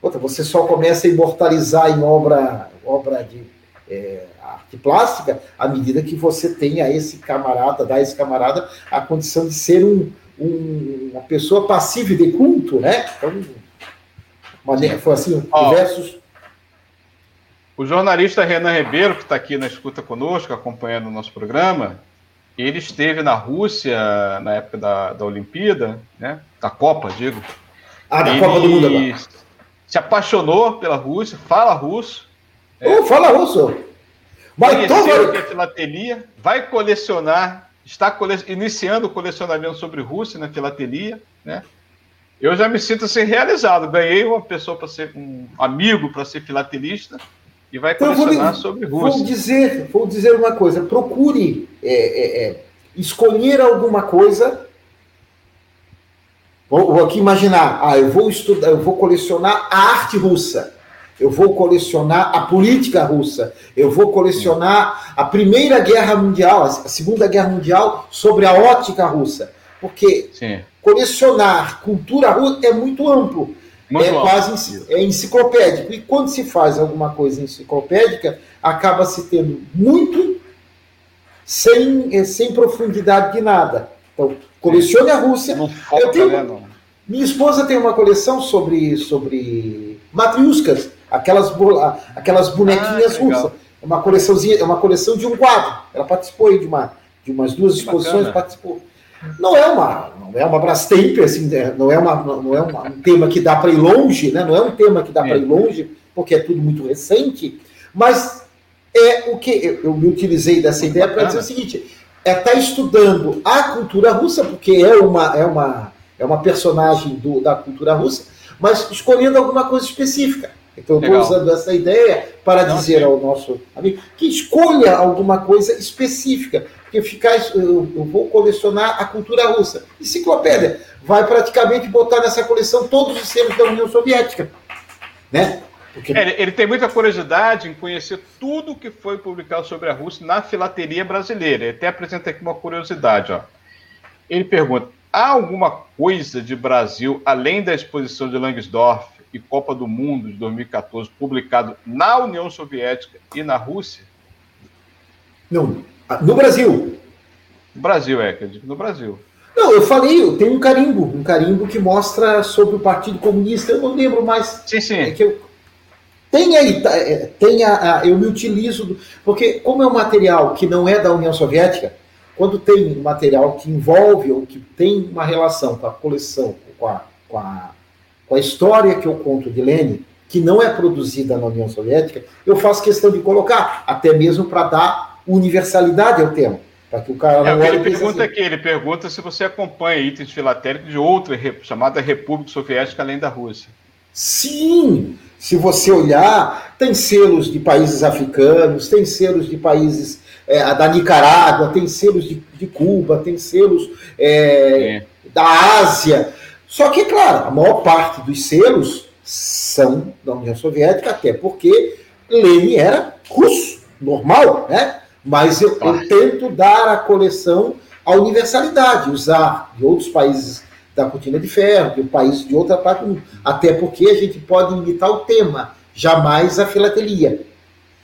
outra, você só começa a imortalizar em obra, obra de é, arte plástica à medida que você tem a esse camarada, dá a esse camarada a condição de ser um, um uma pessoa passiva de culto, né? Então, uma, foi assim, oh, diversos. O jornalista Renan Ribeiro, que está aqui na escuta conosco, acompanhando o nosso programa, ele esteve na Rússia na época da, da Olimpíada, né? Da Copa, digo. Ah, da ele Copa do Mundo agora. Se apaixonou pela Rússia, fala russo. Oh, fala russo. Vai a filatelia, vai colecionar, está cole... iniciando o colecionamento sobre Rússia na filatelia, né? Eu já me sinto assim realizado. Ganhei uma pessoa para ser um amigo para ser filatelista e vai então, colecionar vou, sobre Rússia. Vou dizer, vou dizer uma coisa: procure é, é, é, escolher alguma coisa. Vou, vou, aqui imaginar, ah, eu vou estudar, eu vou colecionar a arte russa, eu vou colecionar a política russa, eu vou colecionar a Primeira Guerra Mundial, a Segunda Guerra Mundial sobre a ótica russa, porque Sim. colecionar cultura russa é muito amplo. Muito é quase é enciclopédico. E quando se faz alguma coisa enciclopédica, acaba se tendo muito sem, é, sem profundidade de nada. Então, colecione a Rússia. Não eu tenho, né, minha esposa tem uma coleção sobre, sobre matriuscas, aquelas, aquelas bonequinhas ah, russas. É uma coleçãozinha, é uma coleção de um quadro. Ela participou aí de, uma, de umas duas exposições, participou. Não é uma, não é uma Brastemp, assim, né? não é, uma, não é uma, um tema que dá para ir longe, né? não é um tema que dá para ir longe, porque é tudo muito recente, mas é o que eu me utilizei dessa ideia para dizer o seguinte: é estar tá estudando a cultura russa, porque é uma, é uma, é uma personagem do, da cultura russa, mas escolhendo alguma coisa específica. Então, eu estou usando essa ideia para Não, dizer sim. ao nosso amigo que escolha alguma coisa específica, porque ficar, eu, eu, vou colecionar a cultura russa. Enciclopédia vai praticamente botar nessa coleção todos os seres da União Soviética, né? Porque... É, ele tem muita curiosidade em conhecer tudo que foi publicado sobre a Rússia na filateria brasileira. Ele até apresenta aqui uma curiosidade. Ó. Ele pergunta: há alguma coisa de Brasil, além da exposição de Langsdorff e Copa do Mundo de 2014, publicado na União Soviética e na Rússia? Não, no Brasil. No Brasil, é, acredito no Brasil. Não, eu falei, eu tenho um carimbo, um carimbo que mostra sobre o Partido Comunista, eu não lembro mais. Sim, sim. É que eu, tem aí, tá, é, tem a, a, eu me utilizo, do, porque como é um material que não é da União Soviética, quando tem material que envolve ou que tem uma relação com a coleção, com a, com a, com a história que eu conto de Lenin, que não é produzida na União Soviética, eu faço questão de colocar, até mesmo para dar universalidade ao tema. Para que o cara é, não ele pergunta assim. aqui, ele pergunta se você acompanha itens filatélicos de outra chamada República Soviética além da Rússia. Sim! Se você olhar, tem selos de países africanos, tem selos de países é, da Nicarágua, tem selos de, de Cuba, tem selos é, da Ásia. Só que, claro, a maior parte dos selos são da União Soviética, até porque Lenin era russo, normal, né? Mas eu, eu tento dar à coleção a universalidade, usar de outros países da cortina de ferro, de um país de outra parte do mundo. Até porque a gente pode imitar o tema, jamais a filatelia.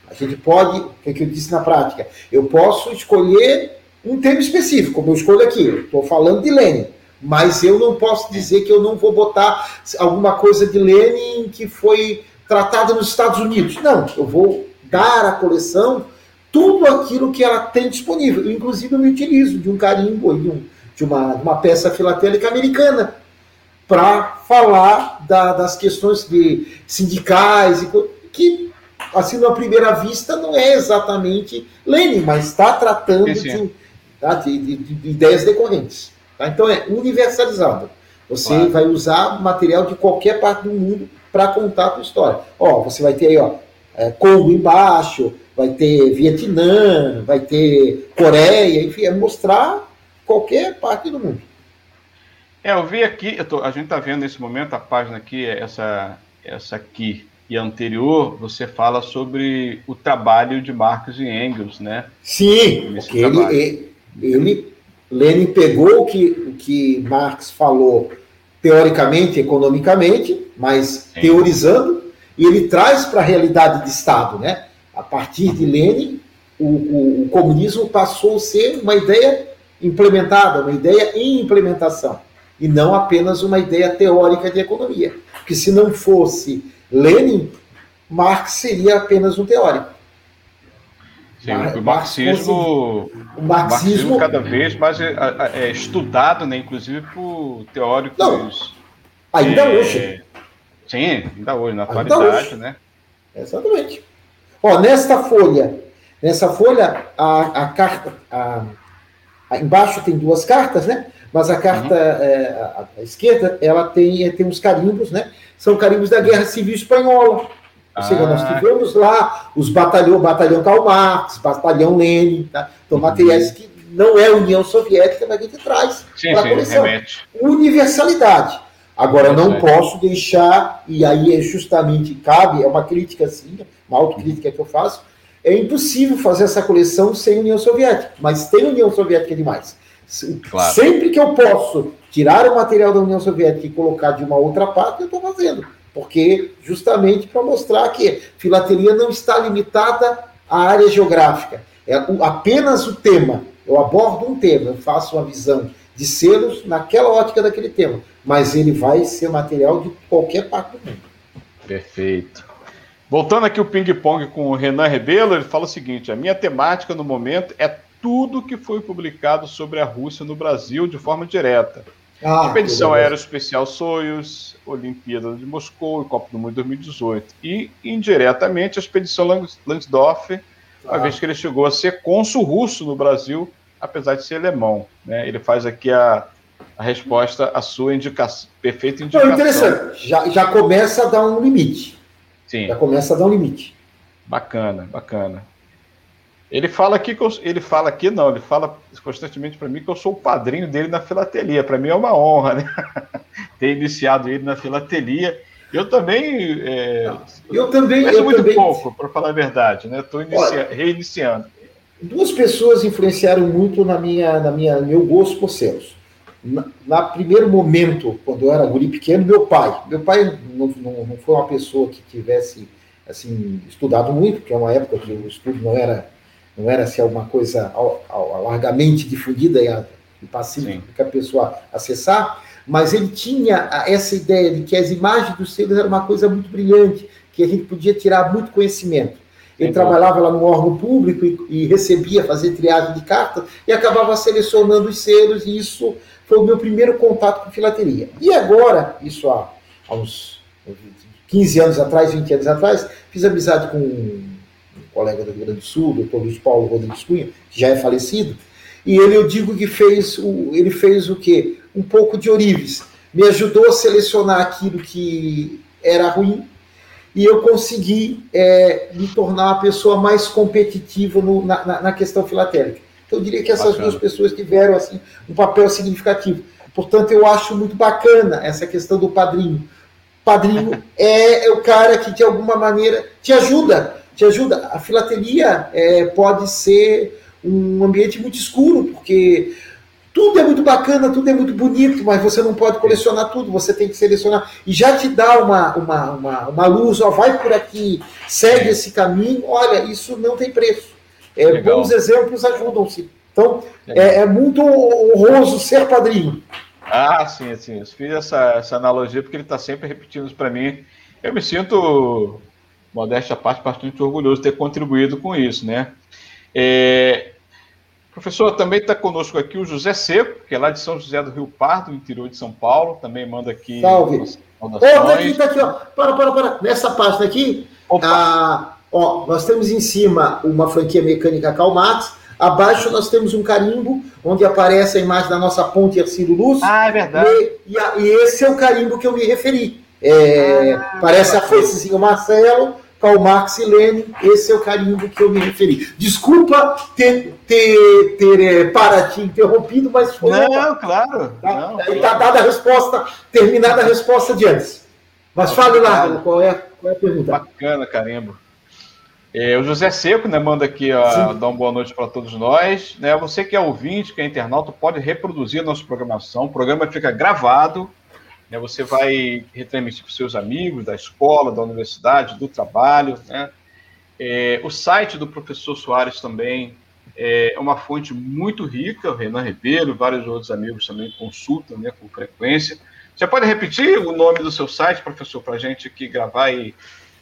A gente pode, o que eu disse na prática, eu posso escolher um tema específico, como eu escolho aqui. Estou falando de Lenin, mas eu não posso dizer que eu não vou botar alguma coisa de Lenin que foi tratada nos Estados Unidos. Não, eu vou dar à coleção tudo aquilo que ela tem disponível. Inclusive, eu me utilizo de um carimbo, de, um, de uma, uma peça filatélica americana para falar da, das questões de sindicais, que, assim, na primeira vista, não é exatamente Lenin, mas está tratando de, tá, de, de, de, ideias decorrentes. Tá? Então, é universalizado. Você claro. vai usar material de qualquer parte do mundo para contar a sua história. Ó, você vai ter aí, ó, é, Congo embaixo, vai ter Vietnã, vai ter Coreia, enfim, é mostrar qualquer parte do mundo. É, eu vi aqui, eu tô, a gente está vendo nesse momento a página aqui, essa, essa aqui e a anterior, você fala sobre o trabalho de Marx e Engels, né? Sim, porque ele, ele, Lenin pegou o que, o que Marx falou teoricamente, economicamente, mas Sim. teorizando, e ele traz para a realidade de Estado, né? A partir de Lenin, o, o, o comunismo passou a ser uma ideia implementada, uma ideia em implementação e não apenas uma ideia teórica de economia. Porque se não fosse Lenin, Marx seria apenas um teórico. Sim, o marxismo, o marxismo, marxismo cada vez mais é, é, é, estudado, né, inclusive por teóricos. Não, ainda é, hoje. Sim, ainda hoje, na atualidade, hoje. né? Exatamente. Ó, nesta folha, nessa folha, a, a carta, a, a, embaixo tem duas cartas, né? mas a carta uhum. é, esquerda ela tem, é, tem uns carimbos, né? São carimbos da Guerra Civil Espanhola. Ou ah. seja, nós ah. tivemos lá os batalhão, batalhão Karl Marx, batalhão Lenin, tá? Então, materiais uhum. que não é União Soviética, mas a gente traz para a coleção. Remete. Universalidade. Agora, não posso deixar, e aí é justamente cabe, é uma crítica sim, uma autocrítica que eu faço, é impossível fazer essa coleção sem União Soviética, mas tem União Soviética demais. Claro. Sempre que eu posso tirar o material da União Soviética e colocar de uma outra parte, eu estou fazendo. Porque justamente para mostrar que filatelia não está limitada à área geográfica. É apenas o tema. Eu abordo um tema, eu faço uma visão de selos naquela ótica daquele tema. Mas ele vai ser material de qualquer parte do mundo. Perfeito. Voltando aqui o ping-pong com o Renan Rebelo, ele fala o seguinte: a minha temática no momento é tudo que foi publicado sobre a Rússia no Brasil de forma direta. Ah, Expedição Aeroespacial Soyuz, Olimpíada de Moscou e Copa do Mundo 2018. E, indiretamente, a Expedição Langsdorff, uma ah. vez que ele chegou a ser cônsul russo no Brasil, apesar de ser alemão. Né? Ele faz aqui a, a resposta à sua indicação, perfeita indicação. Não, interessante. Já, já começa a dar um limite. Sim. Já começa a dar um limite. Bacana, bacana. Ele fala aqui que eu, ele fala aqui não, ele fala constantemente para mim que eu sou o padrinho dele na filatelia. Para mim é uma honra, né? Ter iniciado ele na filatelia. Eu também. É, eu também. Eu muito também... pouco, para falar a verdade, né? Estou reiniciando. Duas pessoas influenciaram muito na minha, na minha, meu gosto por selos. Na, na, primeiro momento, quando eu era guri pequeno, meu pai. Meu pai não, não, não foi uma pessoa que tivesse assim estudado muito, porque é uma época que o estudo não era não era se alguma coisa ao, ao, largamente difundida e pacífica que a pessoa acessar, mas ele tinha essa ideia de que as imagens dos selos era uma coisa muito brilhante, que a gente podia tirar muito conhecimento. Ele trabalhava lá no órgão público e, e, recebia, fazia triagem de cartas e acabava selecionando os selos, e isso foi o meu primeiro contato com filateria. E agora, isso há, há uns 15 anos atrás, 20 anos atrás, fiz amizade com um colega do Rio Grande do Sul, o doutor Luiz Paulo Rodrigues Cunha, que já é falecido, e ele, eu digo que fez o, ele fez o quê? Um pouco de orives. Me ajudou a selecionar aquilo que era ruim e eu consegui é, me tornar uma pessoa mais competitiva no, na, na, questão filatélica. Então, eu diria que essas bacana. duas pessoas tiveram assim, um papel significativo. Portanto, eu acho muito bacana essa questão do padrinho. Padrinho é, é o cara que, de alguma maneira, te ajuda. Te ajuda. A filatelia é, pode ser um ambiente muito escuro, porque tudo é muito bacana, tudo é muito bonito, mas você não pode colecionar tudo, você tem que selecionar. E já te dá uma, uma, uma, uma luz, ó, vai por aqui, segue esse caminho. Olha, isso não tem preço. É, bons exemplos ajudam-se. Então, é, é, muito honroso ser padrinho. Ah, sim, sim. Eu fiz essa, essa analogia porque ele está sempre repetindo isso para mim. Eu me sinto, modéstia à parte, bastante orgulhoso de ter contribuído com isso, né? É, Professor, também está conosco aqui o José Seco, que é lá de São José do Rio Pardo, interior de São Paulo, também manda aqui. Salve! Ó, tá aqui, tá aqui, ó. Para, para, para. Nessa página aqui, ah, ó, nós temos em cima uma franquia mecânica Calmax, abaixo nós temos um carimbo, onde aparece a imagem da nossa ponte Ercílio Luz. Ah, é verdade. E, e, a, e, esse é o carimbo que eu me referi. É, ah, parece a foicezinho Marcelo, Karl Marx e Lenin, esse é o carimbo que eu me referi. Desculpa ter, ter, ter é, para te interrompido, mas foi. Não, uma... claro. Tá, está dada a resposta, terminada a resposta de antes. Mas fale lá, qual é, qual é a pergunta? Bacana, carimbo. É, o José Seco né, manda aqui ó, dar uma boa noite para todos nós. Né, você que é ouvinte, que é internauta, pode reproduzir a nossa programação. O programa fica gravado né? Você vai retransmitir para os seus amigos da escola, da universidade, do trabalho. Né? É, o site do professor Soares também é uma fonte muito rica, o Renan Ribeiro, vários outros amigos também consultam né, com frequência. Você pode repetir o nome do seu site, professor, para a gente aqui gravar e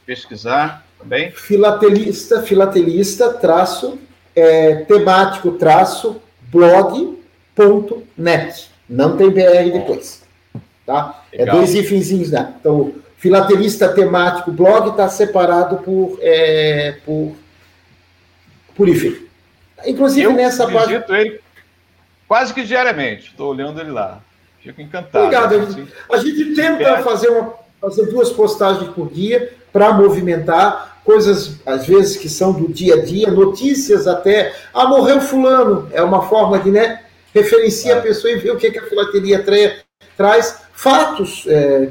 pesquisar também? Filatelista, filatelista, traço, é, temático, traço, blog.net. Não tem BR depois. Tá? É dois ifinzinhos lá. Né? Então, filatelista temático blog está separado por, é, por, por hífen. Inclusive Eu nessa página. ele quase que diariamente. Estou olhando ele lá. Fico encantado. Obrigado. A gente, a gente tenta fazer, uma, fazer duas postagens por dia para movimentar coisas, às vezes, que são do dia a dia, notícias até. Ah, morreu fulano. É uma forma de, né? Referencia é. a pessoa e ver o que, que a filatelia traz fatos é,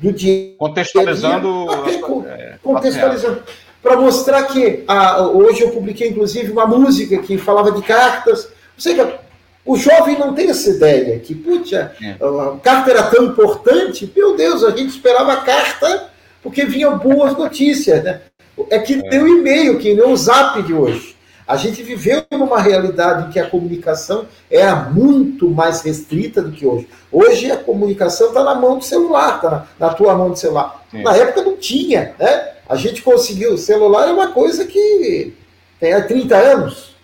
do dia. Contextualizando. Dia, é, contextualizando. Para mostrar que a, hoje eu publiquei, inclusive, uma música que falava de cartas. Ou seja, o jovem não tem essa ideia que, putz, é. a carta era tão importante, meu Deus, a gente esperava a carta porque vinham boas notícias. Né? É que tem o e-mail, que nem o zap de hoje. A gente viveu numa realidade em que a comunicação era muito mais restrita do que hoje. Hoje a comunicação está na mão do celular, está na, na, tua mão do celular. Sim. Na época não tinha, né? A gente conseguiu, o celular é uma coisa que tem há 30 anos.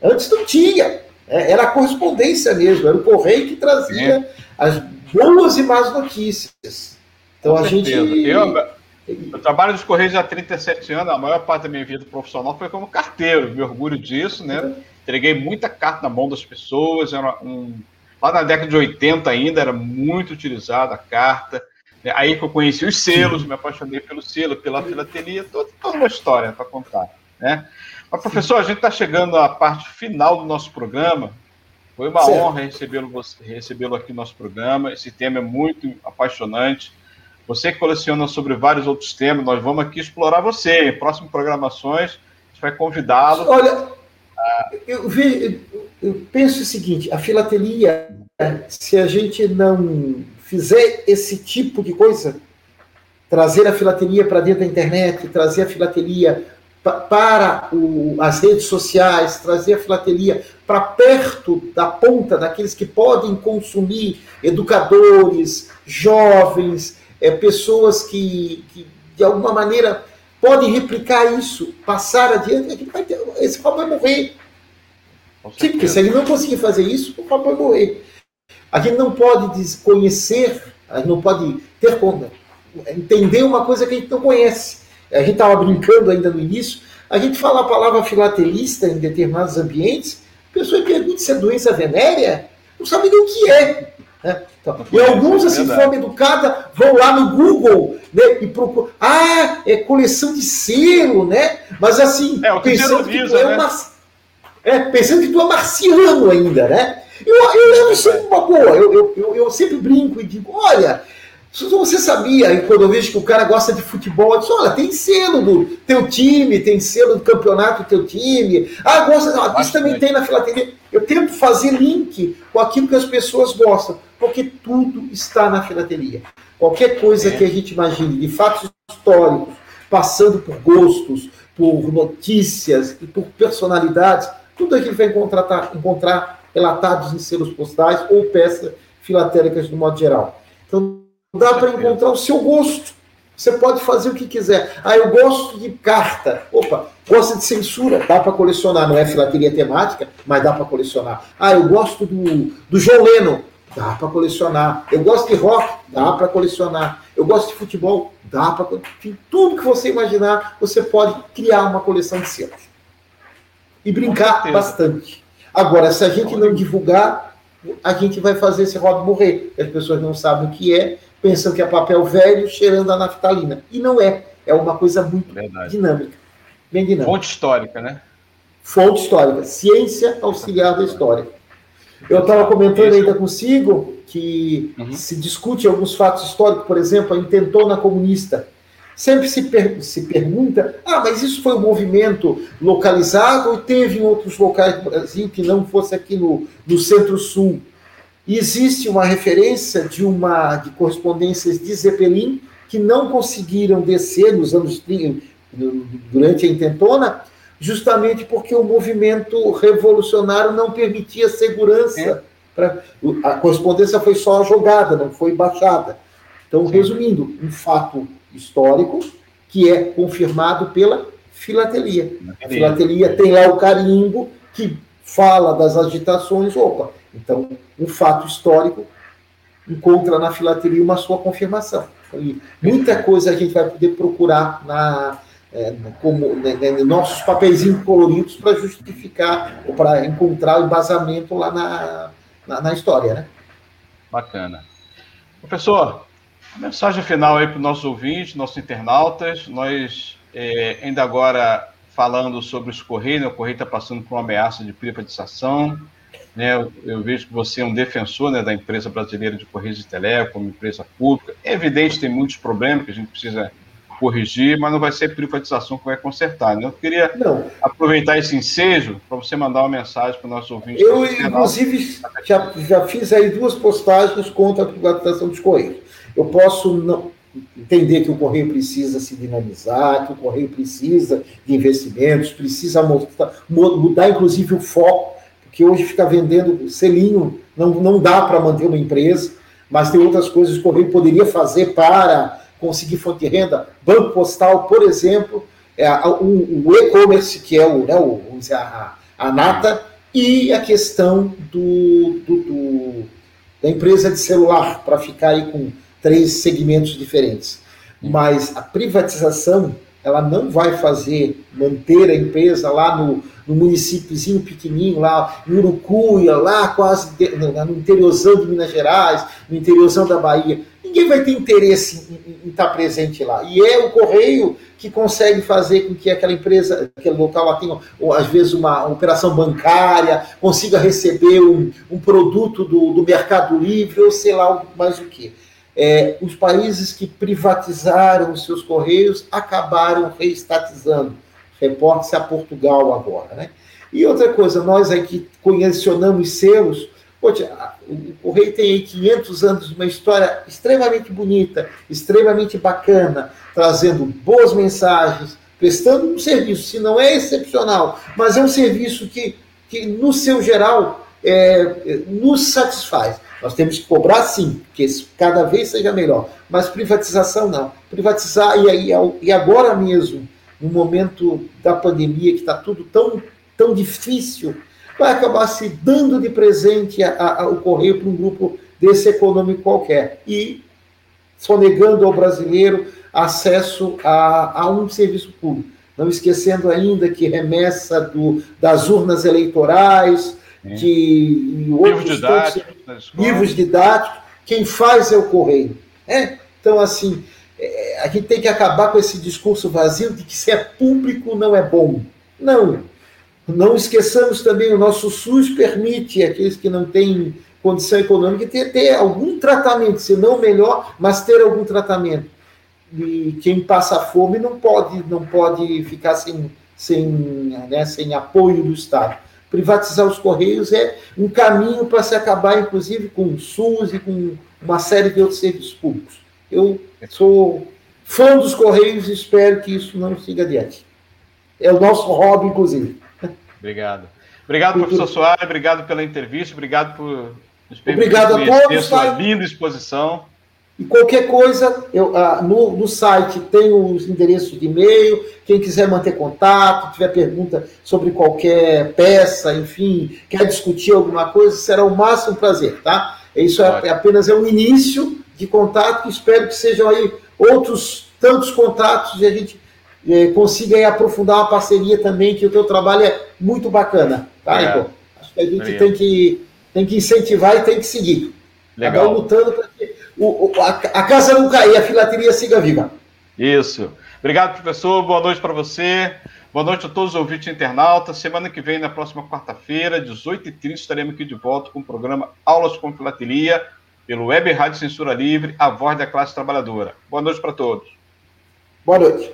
Antes não tinha. É, era a correspondência mesmo, era o correio que trazia Sim. as boas e más notícias. Então Com a certeza. gente. Eu, eu trabalho nos Correios há 37 anos, a maior parte da minha vida profissional foi como carteiro, me orgulho disso, né? Entreguei muita carta na mão das pessoas, era um... lá na década de 80 ainda era muito utilizada a carta. Né? Aí que eu conheci os selos, me apaixonei pelo selo, pela filatelia, toda, toda uma história para contar, né? Mas, professor, a gente está chegando à parte final do nosso programa. Foi uma certo. honra recebê-lo recebê aqui no nosso programa. Esse tema é muito apaixonante. Você que coleciona sobre vários outros temas, nós vamos aqui explorar você. Em próximas programações, a gente vai convidá-lo. Olha, eu, vi, eu penso o seguinte: a filatelia, se a gente não fizer esse tipo de coisa, trazer a filatelia para dentro da internet, trazer a filatelia para o, as redes sociais, trazer a filatelia para perto da ponta daqueles que podem consumir, educadores, jovens, é, pessoas que, que, de alguma maneira, podem replicar isso, passar adiante, é ter, esse papo vai morrer. Sim, porque se ele não conseguir fazer isso, o papo vai morrer. A gente não pode desconhecer, a gente não pode ter conta. entender uma coisa que a gente não conhece. A gente estava brincando ainda no início, a gente fala a palavra filatelista em determinados ambientes, a pessoa pergunta se é doença venérea, não sabe nem o que é. Né? Então, e alguns, assim, de forma educada, vão lá no Google né, e procuram. Ah, é coleção de selo, né? Mas assim, é, pensando que, tu é, né? é, pensando que tu é marciano ainda, né? Eu, eu levo isso uma boa. Eu, eu, eu, eu sempre brinco e digo: olha, você sabia, e quando eu vejo que o cara gosta de futebol, eu digo, olha, tem selo do teu time, tem selo do campeonato do teu time. Ah, gosta, não, isso também tem na filatelia. Eu tento fazer link com aquilo que as pessoas gostam, porque tudo está na filatelia. Qualquer coisa é. que a gente imagine de fatos históricos, passando por gostos, por notícias e por personalidades, tudo aquilo vai encontrar, tá, encontrar relatados em selos postais ou peças filatélicas no modo geral. Então, dá para encontrar o seu gosto. Você pode fazer o que quiser. Ah, eu gosto de carta. Opa, gosta de censura, dá para colecionar. Não é filatelia temática, mas dá para colecionar. Ah, eu gosto do, do João Leno. Dá para colecionar. Eu gosto de rock, dá para colecionar. Eu gosto de futebol, dá para. Enfim, tudo que você imaginar, você pode criar uma coleção de selos. E brincar bastante. Agora, se a gente não divulgar, a gente vai fazer esse rodo morrer. As pessoas não sabem o que é, pensam que é papel velho cheirando a naftalina. E não é. É uma coisa muito Verdade. dinâmica. Bem dinâmica. Fonte histórica, né? Fonte histórica. Ciência auxiliar da história. Eu estava comentando ainda consigo que uhum. se discute alguns fatos históricos, por exemplo, a intentona comunista. Sempre se, per se pergunta, ah, mas isso foi um movimento localizado ou teve em outros locais do Brasil que não fosse aqui no, no centro-sul? E existe uma referência de uma de correspondências de Zeppelin que não conseguiram descer nos anos 30, durante a intentona, justamente porque o movimento revolucionário não permitia segurança. É. Pra, a correspondência foi só jogada, não foi baixada. Então, resumindo, um fato histórico que é confirmado pela filatelia. A filatelia tem lá o carimbo que fala das agitações. Opa, então, um fato histórico encontra na filatelia uma sua confirmação. E muita coisa a gente vai poder procurar na, é, como né, né, nossos papéis coloridos para justificar ou para encontrar o embasamento lá na, na, na, história, né? Bacana. Professor, mensagem final aí para os nossos ouvintes, nossos internautas. Nós é, ainda agora falando sobre os Correios, né? o Correio está passando por uma ameaça de privatização. Né, eu, eu, vejo que você é um defensor né, da empresa brasileira de Correios e Telecom, empresa pública. É evidente tem muitos problemas que a gente precisa corrigir, mas não vai ser privatização que vai consertar. Né? Eu queria não. aproveitar esse ensejo para você mandar uma mensagem para o nosso ouvinte. Eu, inclusive, já, já fiz aí duas postagens contra a privatização dos Correios. Eu posso não, entender que o Correio precisa se dinamizar, que o Correio precisa de investimentos, precisa mudar, mudar inclusive o foco que hoje fica vendendo selinho, não, não dá para manter uma empresa, mas tem outras coisas que o Correio poderia fazer para conseguir fonte de renda. Banco Postal, por exemplo, é, o, o e-commerce, que é o, né, o, vamos a, a nata, e a questão do, do, do da empresa de celular, para ficar aí com três segmentos diferentes. Mas a privatização, ela não vai fazer manter a empresa lá no, no municípiozinho pequenininho, lá em Urucuia, lá quase no, interiorzão de Minas Gerais, no interiorzão da Bahia. Ninguém vai ter interesse em, em, em, estar presente lá. E é o Correio que consegue fazer com que aquela empresa, aquele local lá tenha, ou, às vezes, uma, uma, operação bancária, consiga receber um, um produto do, do Mercado Livre, ou sei lá mais o que. É, os países que privatizaram os seus correios acabaram reestatizando reporte-se a Portugal agora, né? E outra coisa, nós aqui colecionamos selos, poxa, o Correio tem aí 500 anos de uma história extremamente bonita, extremamente bacana, trazendo boas mensagens, prestando um serviço, se não é excepcional, mas é um serviço que, que no seu geral, é, nos satisfaz. Nós temos que cobrar sim, que cada vez seja melhor, mas privatização não. Privatizar, e, aí, e agora mesmo, no momento da pandemia, que está tudo tão, tão difícil, vai acabar se dando de presente a, a, o correio para um grupo desse econômico qualquer. E sonegando ao brasileiro acesso a, a um serviço público. Não esquecendo ainda que remessa do, das urnas eleitorais, é. de livros didáticos, livros didáticos, quem faz é o correio. É? Então, assim, é, a gente tem que acabar com esse discurso vazio de que se é público não é bom. Não. Não esqueçamos também, o nosso SUS permite aqueles que não têm condição econômica ter, ter algum tratamento, se não melhor, mas ter algum tratamento. E quem passa fome não pode, não pode ficar sem, sem, né, sem apoio do Estado. Privatizar os Correios é um caminho para se acabar, inclusive, com o SUS e com uma série de outros serviços públicos. Eu sou fã dos Correios e espero que isso não siga adiante. É o nosso hobby, inclusive. Obrigado. Obrigado, professor Soares, obrigado pela entrevista, obrigado por nos Obrigado a todos. Sua linda exposição. E qualquer coisa, eu, ah, no, no site tem os endereços de e-mail. Quem quiser manter contato, tiver pergunta sobre qualquer peça, enfim, quer discutir alguma coisa, será o máximo prazer, tá? Isso é, é apenas é um início de contato. Espero que sejam aí outros tantos contatos e a gente é, consiga aí aprofundar uma parceria também, que o teu trabalho é muito bacana, tá, é. Acho que a gente tem que, tem que incentivar e tem que seguir. Legal. lutando para que o, a, a, casa não cair, a filateria siga viva. Isso. Obrigado, professor. Boa noite para você. Boa noite a todos os ouvintes internautas. Semana que vem, na próxima quarta-feira, 18h30, estaremos aqui de volta com o programa Aulas com Filatelia, pelo Web Rádio Censura Livre, a voz da classe trabalhadora. Boa noite para todos. Boa noite.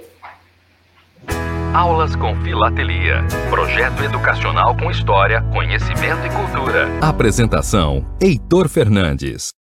Aulas com Filatelia. Projeto educacional com história, conhecimento e cultura. Apresentação: Heitor Fernandes.